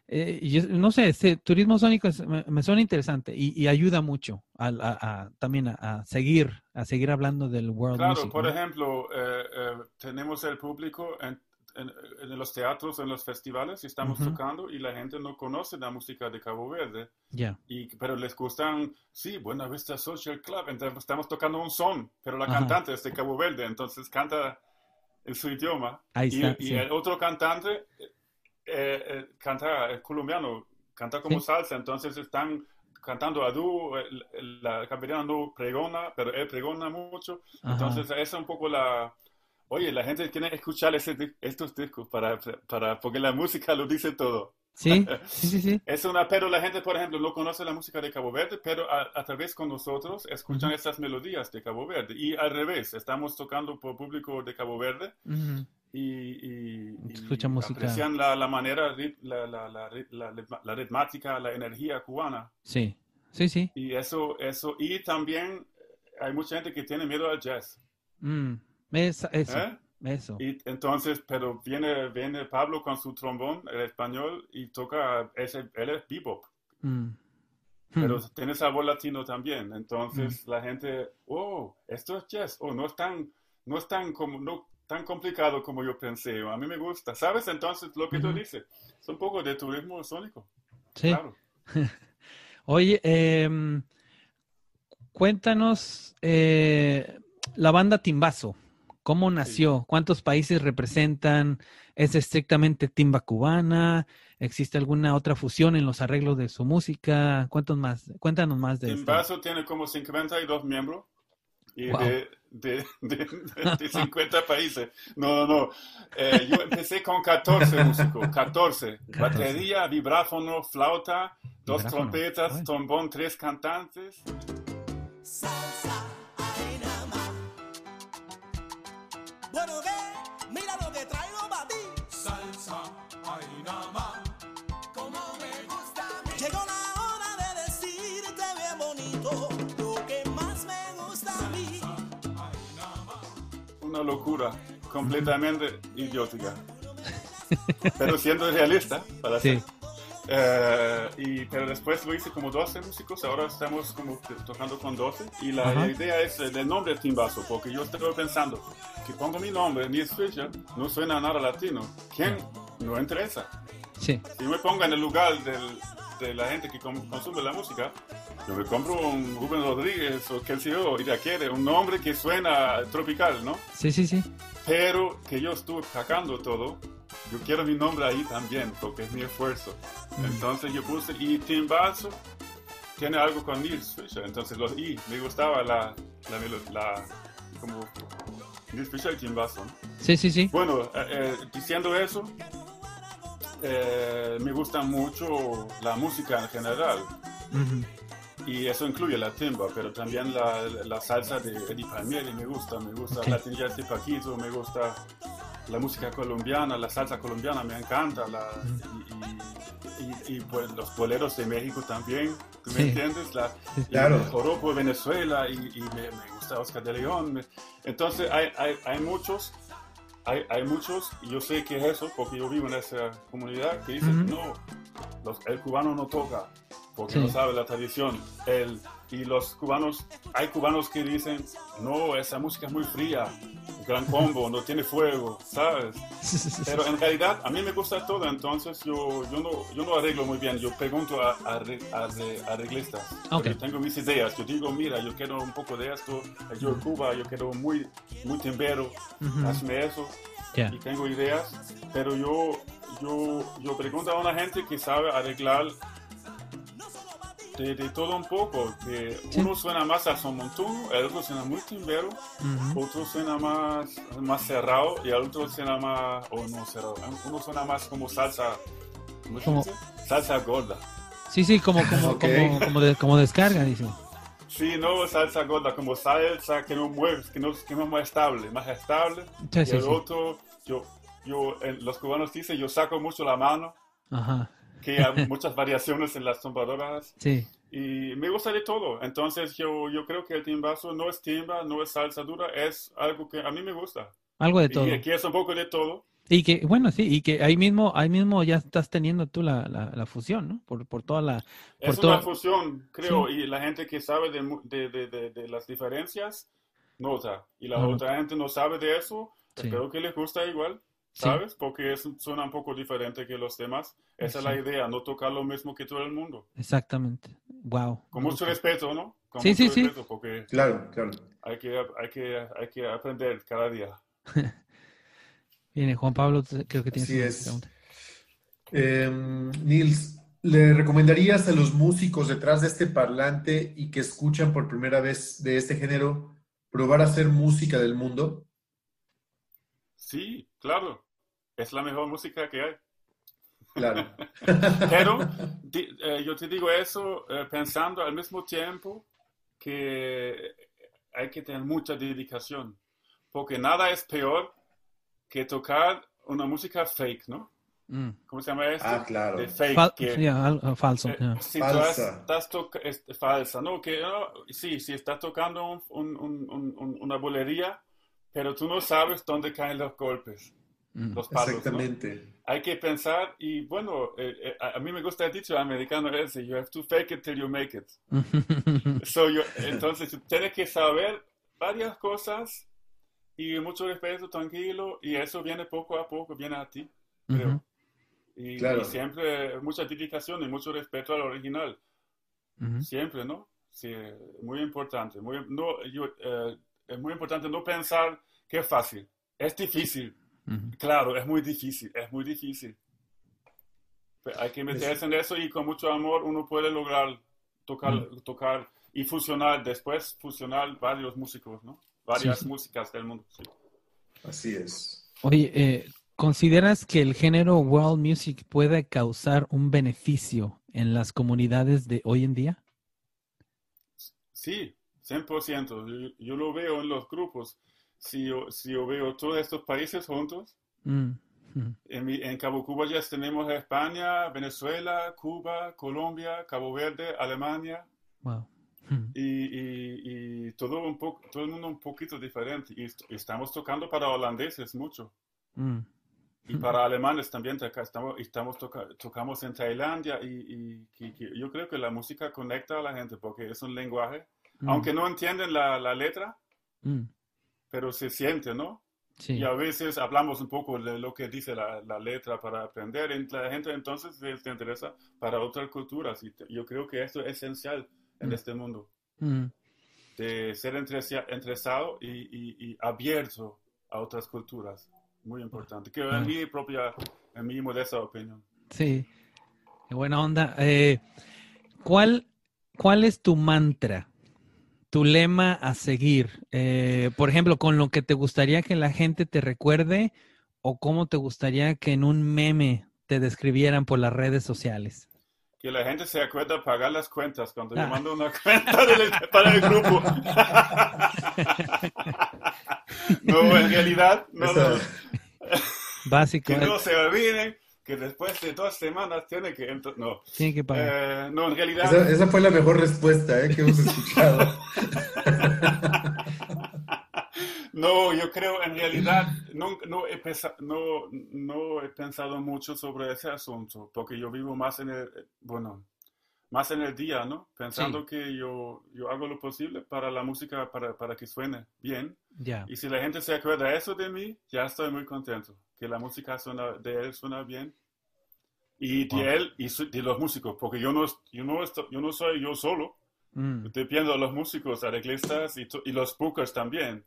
eh, yo, no sé, este turismo sónico es, me, me, suena interesante y, y ayuda mucho a, a, a también a, seguir, a seguir hablando del world claro, music. por ¿no? ejemplo, eh, eh, tenemos el público en, en, en, los teatros, en los festivales, y estamos Ujú. tocando y la gente no conoce la música de Cabo Verde, Ya, y, pero les gustan, sí, Buena Vista Social Club, entonces estamos tocando un son, pero la Ajá. cantante es de Cabo Verde, entonces canta en su idioma. Ahí y, está, y sí. el otro cantante eh, eh, canta, es colombiano, canta como Sí. salsa, entonces están cantando a dúo, la capitana no pregona, pero él pregona mucho, Ajá. entonces esa es un poco la... Oye, la gente quiere escuchar ese estos discos para, para, porque la música lo dice todo. Sí, <laughs> sí, sí, sí. Es una, pero la gente, por ejemplo, no conoce la música de Cabo Verde, pero a, a través con nosotros escuchan Ujú. esas melodías de Cabo Verde. Y al revés, estamos tocando por público de Cabo Verde y, y, y música. aprecian la, la manera, la, la, la, ritmática, la energía cubana. Sí, sí, sí. Y eso, eso, y también hay mucha gente que tiene miedo al jazz. Mm, es- eso, ¿eh? Eso. Y entonces, pero viene, viene Pablo con su trombón, el español, y toca, ese, él es bebop. Mm. pero Mm. tiene sabor latino también. Entonces la gente, oh, esto es jazz, oh, no es tan, no es tan, como, no, tan complicado como yo pensé, a mí me gusta, ¿sabes? Entonces lo que tú dices, es un poco de turismo sónico, Sí. claro. <laughs> Oye, em, cuéntanos eh, la banda Timbazo. ¿Cómo nació? ¿Cuántos países representan? ¿Es estrictamente timba cubana? ¿Existe alguna otra fusión en los arreglos de su música? ¿Cuántos más? Cuéntanos más de esto. Timbazo tiene como 52 miembros y Wow. de, de, de, de 50 países. No, no, no. Eh, yo empecé con 14 músicos, 14. 14. <laughs> Batería, vibráfono, flauta, dos Vibráfono, trompetas, trombón, tres cantantes. Salsa, Bueno, ¿qué? Mira lo que traigo para ti. Salsa, ay nada más. Como me gusta a mí. Llegó la hora de decirte bien bonito lo que más me gusta a mí. una locura completamente idiótica. <laughs> Pero siendo realista, para Sí. ser. Eh, y, pero después lo hice como 12 músicos, ahora estamos como tocando con 12. Y la, Ajá. la idea es eh, del nombre Timbazo, porque yo estoy pensando que pongo mi nombre, Nils Fischer, no suena nada latino. ¿Quién? No interesa. Sí, Si me pongo en el lugar del- de la gente que consume la música, yo me compro un Rubén Rodríguez o qué sé yo, y ya quiere, un nombre que suena tropical, ¿no? sí, sí, sí. pero que yo estuve sacando todo, yo quiero mi nombre ahí también, porque es mi esfuerzo. Entonces yo puse, y Timbazo tiene algo con Nils Fischer, entonces los I, me gustaba la, la, la como Nils Fischer y Timbazo. ¿no? Sí, sí, sí. Bueno, eh, eh, diciendo eso, eh, me gusta mucho la música en general. Ujú. Y eso incluye la timba, pero también la, la salsa de Eddie Palmieri me gusta, me gusta Ok. Latin Jazz de Paquito, me gusta la música colombiana, la salsa colombiana me encanta, la, y, y- y- y, pues los boleros de México también, ¿tú me Sí. entiendes? La, Claro. el joropo de Venezuela y, me, me gusta Oscar de León. me- entonces hay, hay, hay muchos, hay, hay muchos, y yo sé que es eso, porque yo vivo en esa comunidad, que dicen, no, los- el cubano no toca, porque Sí. no sabe la tradición. El, y los cubanos, hay cubanos que dicen, no, esa música es muy fría, gran combo, no tiene fuego, ¿sabes? Pero en realidad a mí me gusta todo, entonces yo, yo, no, yo no arreglo muy bien, yo pregunto a, a, a arre- arreglistas. Ok. Yo tengo mis ideas, yo digo, mira, yo quiero un poco de esto, yo en Cuba, yo quiero muy, muy timbero, Ujú. hazme eso, Ya. y tengo ideas, pero yo, yo, yo pregunto a una gente que sabe arreglar de, de todo un poco, que Sí. uno suena más a son montuno, el otro suena muy timbero, Ujú. otro suena más, más cerrado y el otro suena más, o no cerrado, uno suena más como salsa, ¿cómo se Como- dice? Salsa gorda. Sí, sí, como, como, como, como, de- como descarga, dice. Sí, no salsa gorda, como salsa que no mueve, que no, que no es más estable, más estable. Sí, y sí, el sí. otro, yo, yo, los cubanos dicen, yo saco mucho la mano, Ajá. Que hay <laughs> muchas variaciones en las tumbadoras Sí. y me gusta de todo. Entonces yo, yo creo que el timbazo no es timba, no es salsa dura, es algo que a mí me gusta. Algo de todo. Y aquí es un poco de todo. Y que, bueno, sí, y que ahí mismo, ahí mismo ya estás teniendo tú la, la, la fusión, ¿no? Por, por toda la, por Es todo. una fusión, creo, y la gente que sabe de, de, de, de, las diferencias nota. Y la Ajá. otra gente no sabe de eso, Sí. espero que les gusta igual, Sí. ¿sabes? Porque es, suena un poco diferente que los demás. Esa es la Sí. idea, no tocar lo mismo que todo el mundo. Exactamente. Wow. Con mucho respeto, ¿no? Con Sí, mucho sí, sí. respeto, porque Claro, claro. hay que, hay, que, hay que aprender cada día. <laughs> Viene Juan Pablo, creo que tienes Así una es. pregunta. Eh, Nils, ¿le recomendarías a los músicos detrás de este parlante y que escuchan por primera vez de este género probar a hacer música del mundo? Sí, claro, es la mejor música que hay. Claro. <laughs> Pero di- eh, yo te digo eso eh, pensando al mismo tiempo que hay que tener mucha dedicación, porque nada es peor que tocar una música fake, ¿no? Mm. ¿Cómo se llama esto? Ah, claro. De fake. Fal- que- al- falso. eh, ya. si Falsa. estás toca- es- falsa, ¿no? Que, ah, sí, si estás tocando un- un- un- una bolería, pero tú no sabes dónde caen los golpes, Mm. los palos, ¿no? Exactamente. hay que pensar y bueno, eh, eh, a, mí me gusta el dicho americano ese, you have to fake it till you make it. <laughs> So, yo- entonces tú tienes que saber varias cosas y mucho respeto, tranquilo, y eso viene poco a poco, viene a ti, creo. Y, Claro. y siempre mucha dedicación y mucho respeto al original, siempre, ¿no? Sí, muy importante. Muy, no, yo, eh, es muy importante no pensar que es fácil, es difícil. Ujú. Claro, es muy difícil, es muy difícil. Pero hay que meterse en eso y con mucho amor uno puede lograr tocar, Mm. tocar y fusionar, después fusionar varios músicos, ¿no? Varias Sí, sí. músicas del mundo. sí. Así es. Oye, eh, ¿consideras que el género world music puede causar un beneficio en las comunidades de hoy en día? Sí, 100%. Yo, yo lo veo en los grupos. Si yo, si yo veo todos estos países juntos, Mm, ujú. en, mi- en Cabo Cuba ya tenemos a España, Venezuela, Cuba, Colombia, Cabo Verde, Alemania. Wow. Y, y- y todo un poco, todo el mundo un poquito diferente. Y est- estamos tocando para holandeses mucho. Mm, Y para alemanes también estamos, estamos toca- tocamos en Tailandia y, y yo creo que la música conecta a la gente porque es un lenguaje, mm, aunque no entienden la, la letra, mm. pero se siente, ¿no? Sí. Y a veces hablamos un poco de lo que dice la, la letra para aprender. Y la gente entonces se, interesa para otras culturas. Y te- yo creo que esto es esencial en Mm. este mundo. Mm, de ser interesado y, y- y abierto a otras culturas. Muy importante. Que en mi propia, en mi modesta opinión. Sí. Qué buena onda. Eh, ¿cuál, ¿Cuál es tu mantra? Tu lema a seguir. Eh, por ejemplo, con lo que te gustaría que la gente te recuerde o cómo te gustaría que en un meme te describieran por las redes sociales. Que la gente se acuerda de pagar las cuentas cuando Ah. yo mando una cuenta del- para el grupo. <laughs> no, en realidad, no, no. Básico. que no se olviden que después de dos semanas tiene que entrar. No, Tienen que pagar. Eh, no, en realidad. Esa, esa fue la mejor respuesta eh, que hemos <laughs> escuchado. <laughs> No, yo creo en realidad no, no, he no, no he pensado mucho sobre ese asunto, porque yo vivo más en el, bueno, más en el día, ¿no? Pensando que yo, yo hago lo posible para la música, para, para que suene bien. Ya. Y si la gente se acuerda eso de mí, ya estoy muy contento. Que la música suena, de él suena bien. Y de Wow. él y su- de los músicos, porque yo no, yo no, estoy- yo no soy yo solo. Mm, Dependo de los músicos, arreglistas y, to- y los bookers también.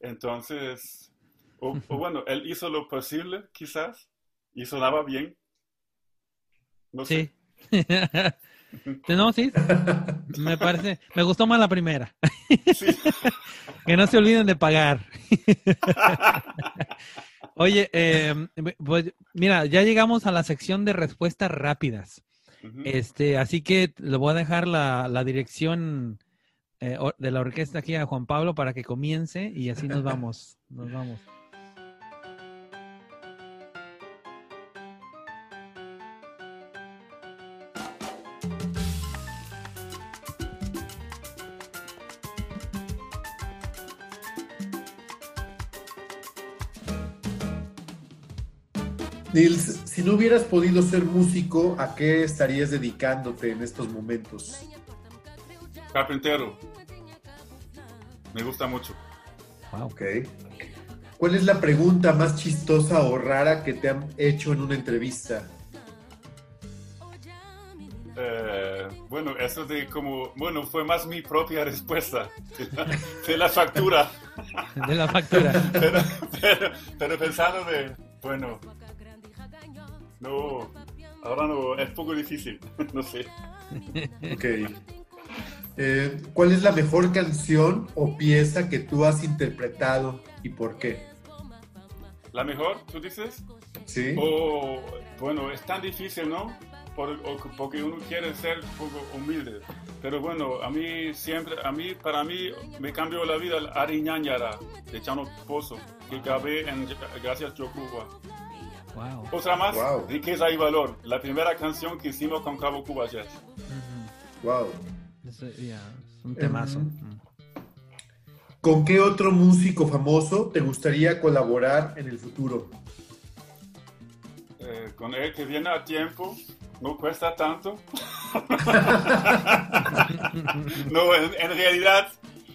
Entonces, o, o <laughs> bueno, él hizo lo posible, quizás, y sonaba bien. No sé. Sí. <laughs> no, sí. Me parece. Me gustó más la primera. Sí. <laughs> Que no se olviden de pagar. Oye, eh, pues, mira, ya llegamos a la sección de respuestas rápidas. Este, así que le voy a dejar la, la dirección eh, de la orquesta aquí a Juan Pablo para que comience y así nos vamos. Nos vamos. Nils, si no hubieras podido ser músico, ¿a qué estarías dedicándote en estos momentos? Carpintero. Me gusta mucho. Wow. Ok. ¿Cuál es la pregunta más chistosa o rara que te han hecho en una entrevista? Eh, bueno, eso de como, bueno, fue más mi propia <laughs> respuesta de la, de la factura. <laughs> De la factura. Pero, pero, pero pensando de, bueno, no, ahora no, es poco difícil, <laughs> no sé. Ok. Eh, ¿Cuál es la mejor canción o pieza que tú has interpretado y por qué? ¿La mejor, tú dices? ¿Sí? O, bueno, es tan difícil, ¿no? Por- porque uno quiere ser un poco humilde. Pero bueno, a mí siempre, a mí, para mí, me cambió la vida el Ariñañara de Chano Pozo, que grabé en Gracias Yocuba. Wow. Otra más, Wow. Riqueza y Valor, la primera canción que hicimos con Cabo Cuba Jazz. Wow. Es un temazo. Em. ¿Con qué otro músico famoso te gustaría colaborar en el futuro? Eh, con él que viene a tiempo, no cuesta tanto. <laughs> no, en, en realidad,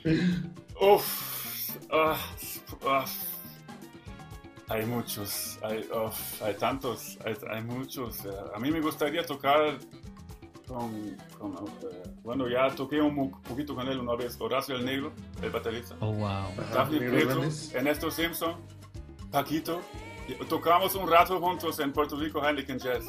<laughs> uff, ah, ah, hay muchos, hay, uf, hay tantos, hay, hay muchos. A mí me gustaría tocar con, con, eh, bueno, ya toqué un poquito con él una vez, Horacio el Negro, el baterista. Oh, wow. Daphne Hernández. Ernesto Simpson, Paquito. Tocamos un rato juntos en Puerto Rico Heineken Jazz,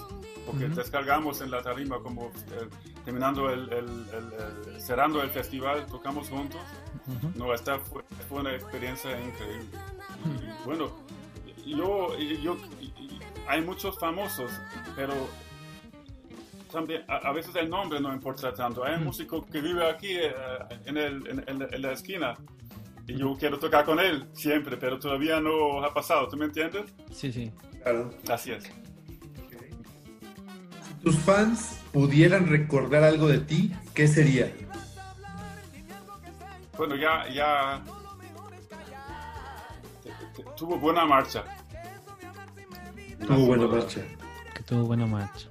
porque Ujú. descargamos en la tarima como eh, terminando el, el- el- el- cerrando el festival, tocamos juntos. Ujú. No, esta fue, fue una experiencia increíble. Y, bueno, yo, yo, hay muchos famosos, pero también a, a veces el nombre no importa tanto. Hay un músico que vive aquí eh, en, el- en- en la- en la esquina y yo quiero tocar con él siempre, pero todavía no ha pasado. ¿Tú me entiendes? Sí, sí. Claro. Así es. Si tus fans pudieran recordar algo de ti, ¿qué sería? Bueno, ya, ya tuvo buena marcha. Tuvo buena marcha. Que tuvo buena marcha.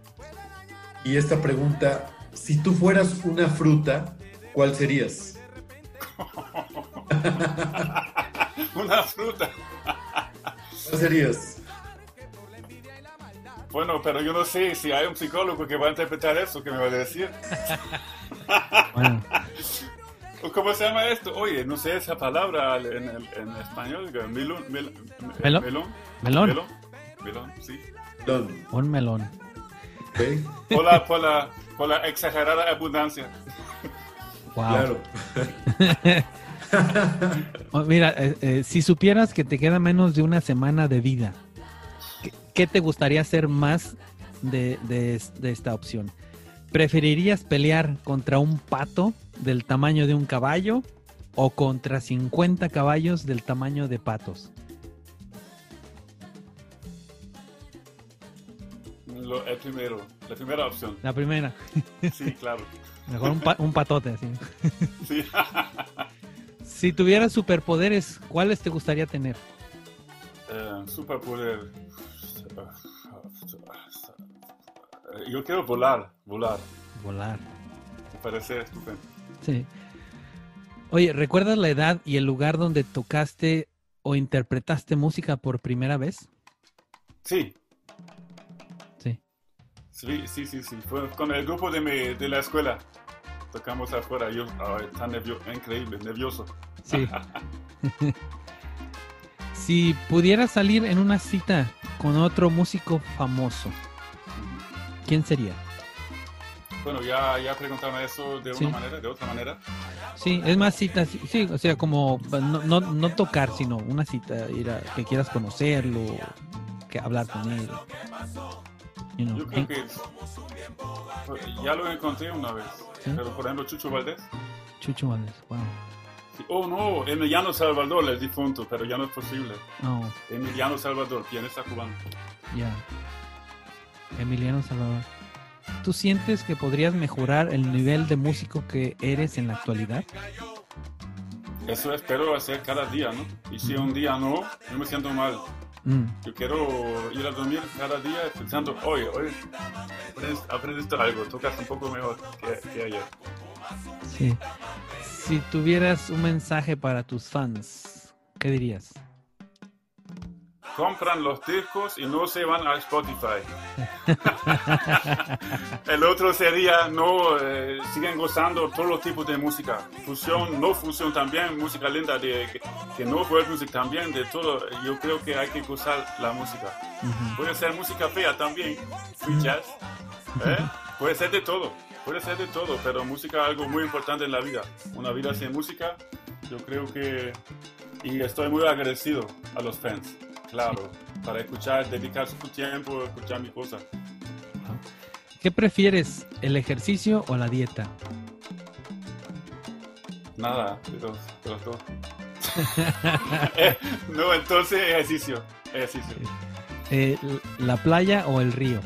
Y esta pregunta, si tú fueras una fruta, ¿cuál serías? <laughs> Una fruta. ¿Cuál serías? Bueno, pero yo no sé si hay un psicólogo que va a interpretar eso, que me va a decir. <laughs> Bueno, ¿O <laughs> ¿Cómo se llama esto? Oye, no sé esa palabra en, en- en español. Melón. mel- ¿Melón? Melón. melón. Melón. Sí. Don. Un melón. ¿ok? <laughs> Por la, por la, por la exagerada abundancia. Wow. Claro. <laughs> Oh, mira, eh, eh, si supieras que te queda menos de una semana de vida, ¿qué, qué te gustaría hacer más de, de- de esta opción? ¿Preferirías pelear contra un pato del tamaño de un caballo o contra 50 caballos del tamaño de patos? Lo- el primero, la primera opción. La primera. Sí, claro. Mejor un, pa- un patote, así. Sí. <laughs> Si tuvieras superpoderes, ¿cuáles te gustaría tener? Eh, superpoder. Yo quiero volar, volar. Volar. Me parece estupendo. Sí. Oye, ¿recuerdas la edad y el lugar donde tocaste o interpretaste música por primera vez? Sí. Sí, sí, sí, sí. Fue con el grupo de, mi- de la escuela. Tocamos afuera. Yo ah, tan nervioso, increíble, nervioso. Sí. <laughs> <laughs> si pudieras salir en una cita con otro músico famoso, ¿quién sería? Bueno, ya, ya preguntaron eso de una Sí. manera, de otra manera. Sí, es más cita, sí, sí, o sea, como no, no, no tocar, sino una cita, ir a que quieras conocerlo, que hablar con él. You know, Yo creo que pues, ya lo encontré una vez. ¿Sí? Pero por ejemplo, Chucho Valdés. Chucho Valdés, wow. Sí. Oh no, Emiliano Salvador, el difunto, pero ya no es posible. No, Emiliano Salvador, pianista cubano. ya. Emiliano Salvador. ¿Tú sientes que podrías mejorar el nivel de músico que eres en la actualidad? Eso espero hacer cada día, ¿no? Y si un día no, yo me siento mal. Mm, Yo quiero ir a dormir cada día pensando, oye, hoy aprendes- aprendiste algo, tocas un poco mejor que, que ayer. sí. Si tuvieras un mensaje para tus fans, ¿qué dirías? Compran los discos y no se van a Spotify. <laughs> El otro sería, no, eh, siguen gozando todos los tipos de música. Fusión, no fusión también, música linda, de, que, que no world music también, de todo. Yo creo que hay que gozar la música. Ujú. Puede ser música fea también, free jazz. ¿eh? Puede ser de todo, puede ser de todo, pero música es algo muy importante en la vida. Una vida sin música, yo creo que... Y estoy muy agradecido a los fans, claro, para escuchar, dedicar su tiempo a escuchar mi cosa. ¿Qué prefieres, el ejercicio o la dieta? Nada, de los, de los dos. <laughs> No, entonces ejercicio, ejercicio. Eh, ¿La playa o el río?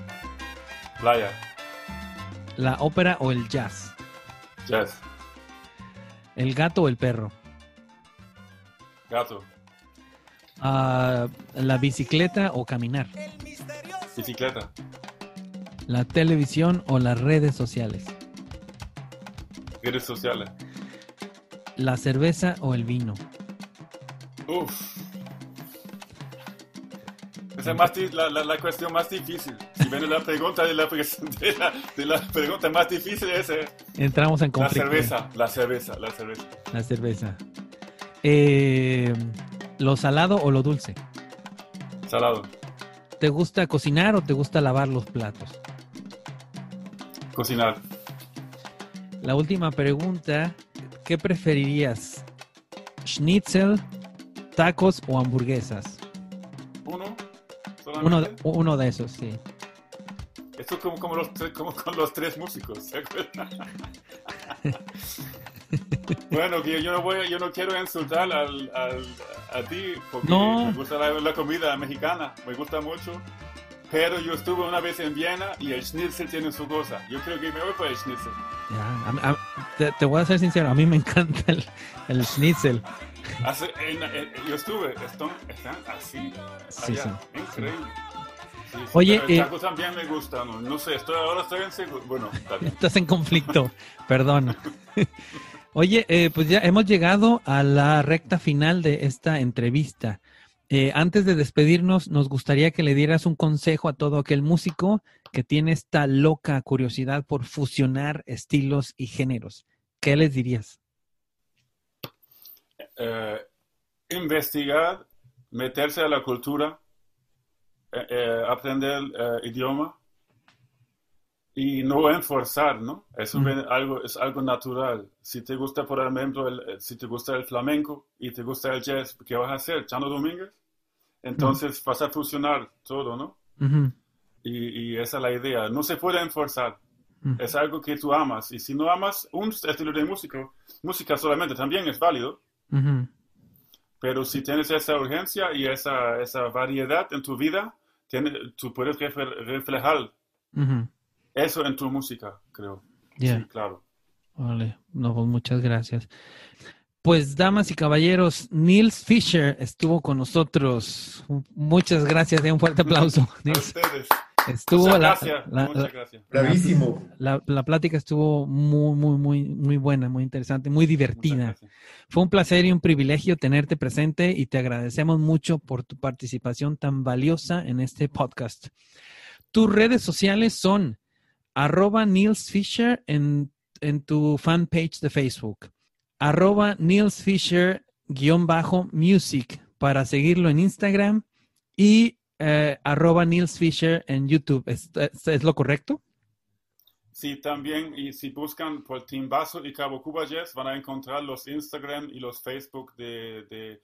Playa, ¿La ópera o el jazz? jazz, ¿El gato o el perro? gato, Ah, ¿La bicicleta o caminar? bicicleta, ¿La televisión o las redes sociales? redes sociales. ¿La cerveza o el vino? Uf. Esa es más la, la, la cuestión más difícil. Si viene la pregunta de la, <laughs> de la, de la pregunta más difícil es eh, Entramos en la conflicto. cerveza, la cerveza, la cerveza. La cerveza. Eh, ¿Lo salado o lo dulce? Salado, ¿Te gusta cocinar o te gusta lavar los platos? cocinar, La última pregunta, ¿qué preferirías? ¿Schnitzel, tacos o hamburguesas? uno, Uno uno de esos, sí. Esto es como, como, los, como con los tres músicos, ¿se acuerdan? <laughs> bueno, que yo no voy, yo no quiero insultar al, al- a ti porque No. me gusta la, la comida mexicana, me gusta mucho. Pero yo estuve una vez en Viena y el schnitzel tiene su cosa. Yo creo que me voy por el schnitzel. Ya, a- a- te, te voy a ser sincero, a mí me encanta el, el schnitzel. Hace- en- en- yo estuve, están, están así, Sí, allá, sí. increíble. Sí, sí, Oye, pero el eh, taco también me gusta, no, no sé, estoy, ahora estoy en. Bueno. <laughs> Estás en conflicto, perdón. <laughs> Oye, eh, pues ya hemos llegado a la recta final de esta entrevista. Eh, antes de despedirnos, nos gustaría que le dieras un consejo a todo aquel músico que tiene esta loca curiosidad por fusionar estilos y géneros. ¿Qué les dirías? eh, investigar, meterse a la cultura, eh, aprender idioma y no enforzar, ¿no? Eso Ujú. viene algo, es algo natural. Si te gusta, por ejemplo, el, eh, si te gusta el flamenco y te gusta el jazz, ¿qué vas a hacer? ¿Chano Domínguez? Entonces vas a fusionar todo, ¿no? Ujú, Y, y esa es la idea. No se puede enforzar. ujú, Es algo que tú amas. Y si no amas un estilo de música, música solamente también es válido. ujú. Pero si tienes esa urgencia y esa, esa variedad en tu vida, tiene, tú puedes reflejar Ujú. Eso en tu música, creo. Sí, claro. Vale, no, pues muchas gracias. Pues, damas y caballeros, Nils Fisher estuvo con nosotros. Muchas gracias, de un fuerte aplauso, <laughs> A Nils. ustedes. Estuvo Muchas la, gracias. la- muchas la- gracias. Bravísimo. la- la plática estuvo muy, muy, muy, muy buena, muy interesante, muy divertida. Fue un placer y un privilegio tenerte presente y te agradecemos mucho por tu participación tan valiosa en este podcast. Tus redes sociales son arroba Niels Fisher en, en tu fanpage de Facebook, arroba Niels Fisher guion bajo music para seguirlo en Instagram y eh, arroba Niels Fisher en YouTube. ¿Es, es- es lo correcto? Sí, también, y si buscan por Timbazo y Cabo Cuba Jazz, van a encontrar los Instagram y los Facebook de, de,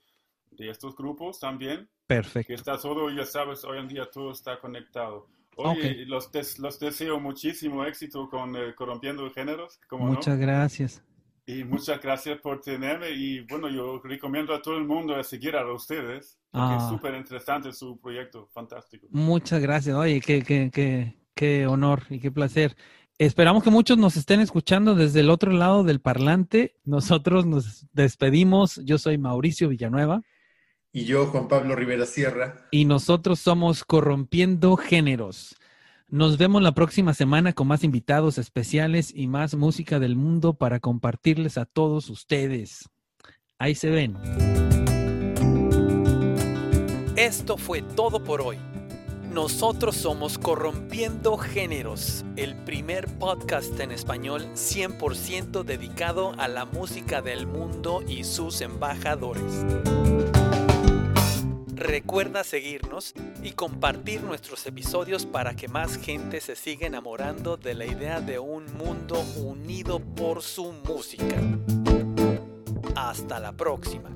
de estos grupos también, que Perfecto. está todo, ya sabes, hoy en día todo está conectado. Oye, los, des- los deseo muchísimo éxito con eh, Corrompiendo Géneros, como no. Muchas gracias. Y muchas gracias por tenerme. Y bueno, yo recomiendo a todo el mundo a seguir a ustedes, porque es Ah. súper interesante su proyecto, fantástico. Muchas gracias. Oye, qué, qué, qué, qué honor y qué placer. Esperamos que muchos nos estén escuchando desde el otro lado del parlante. Nosotros nos despedimos. Yo soy Mauricio Villanueva Y yo, Juan Pablo Rivera Sierra. y nosotros somos Corrompiendo Géneros. Nos vemos la próxima semana con más invitados especiales y más música del mundo para compartirles a todos ustedes. Ahí se ven. Esto fue todo por hoy. Nosotros somos Corrompiendo Géneros, el primer podcast en español 100% dedicado a la música del mundo y sus embajadores. Recuerda seguirnos y compartir nuestros episodios para que más gente se siga enamorando de la idea de un mundo unido por su música. Hasta la próxima.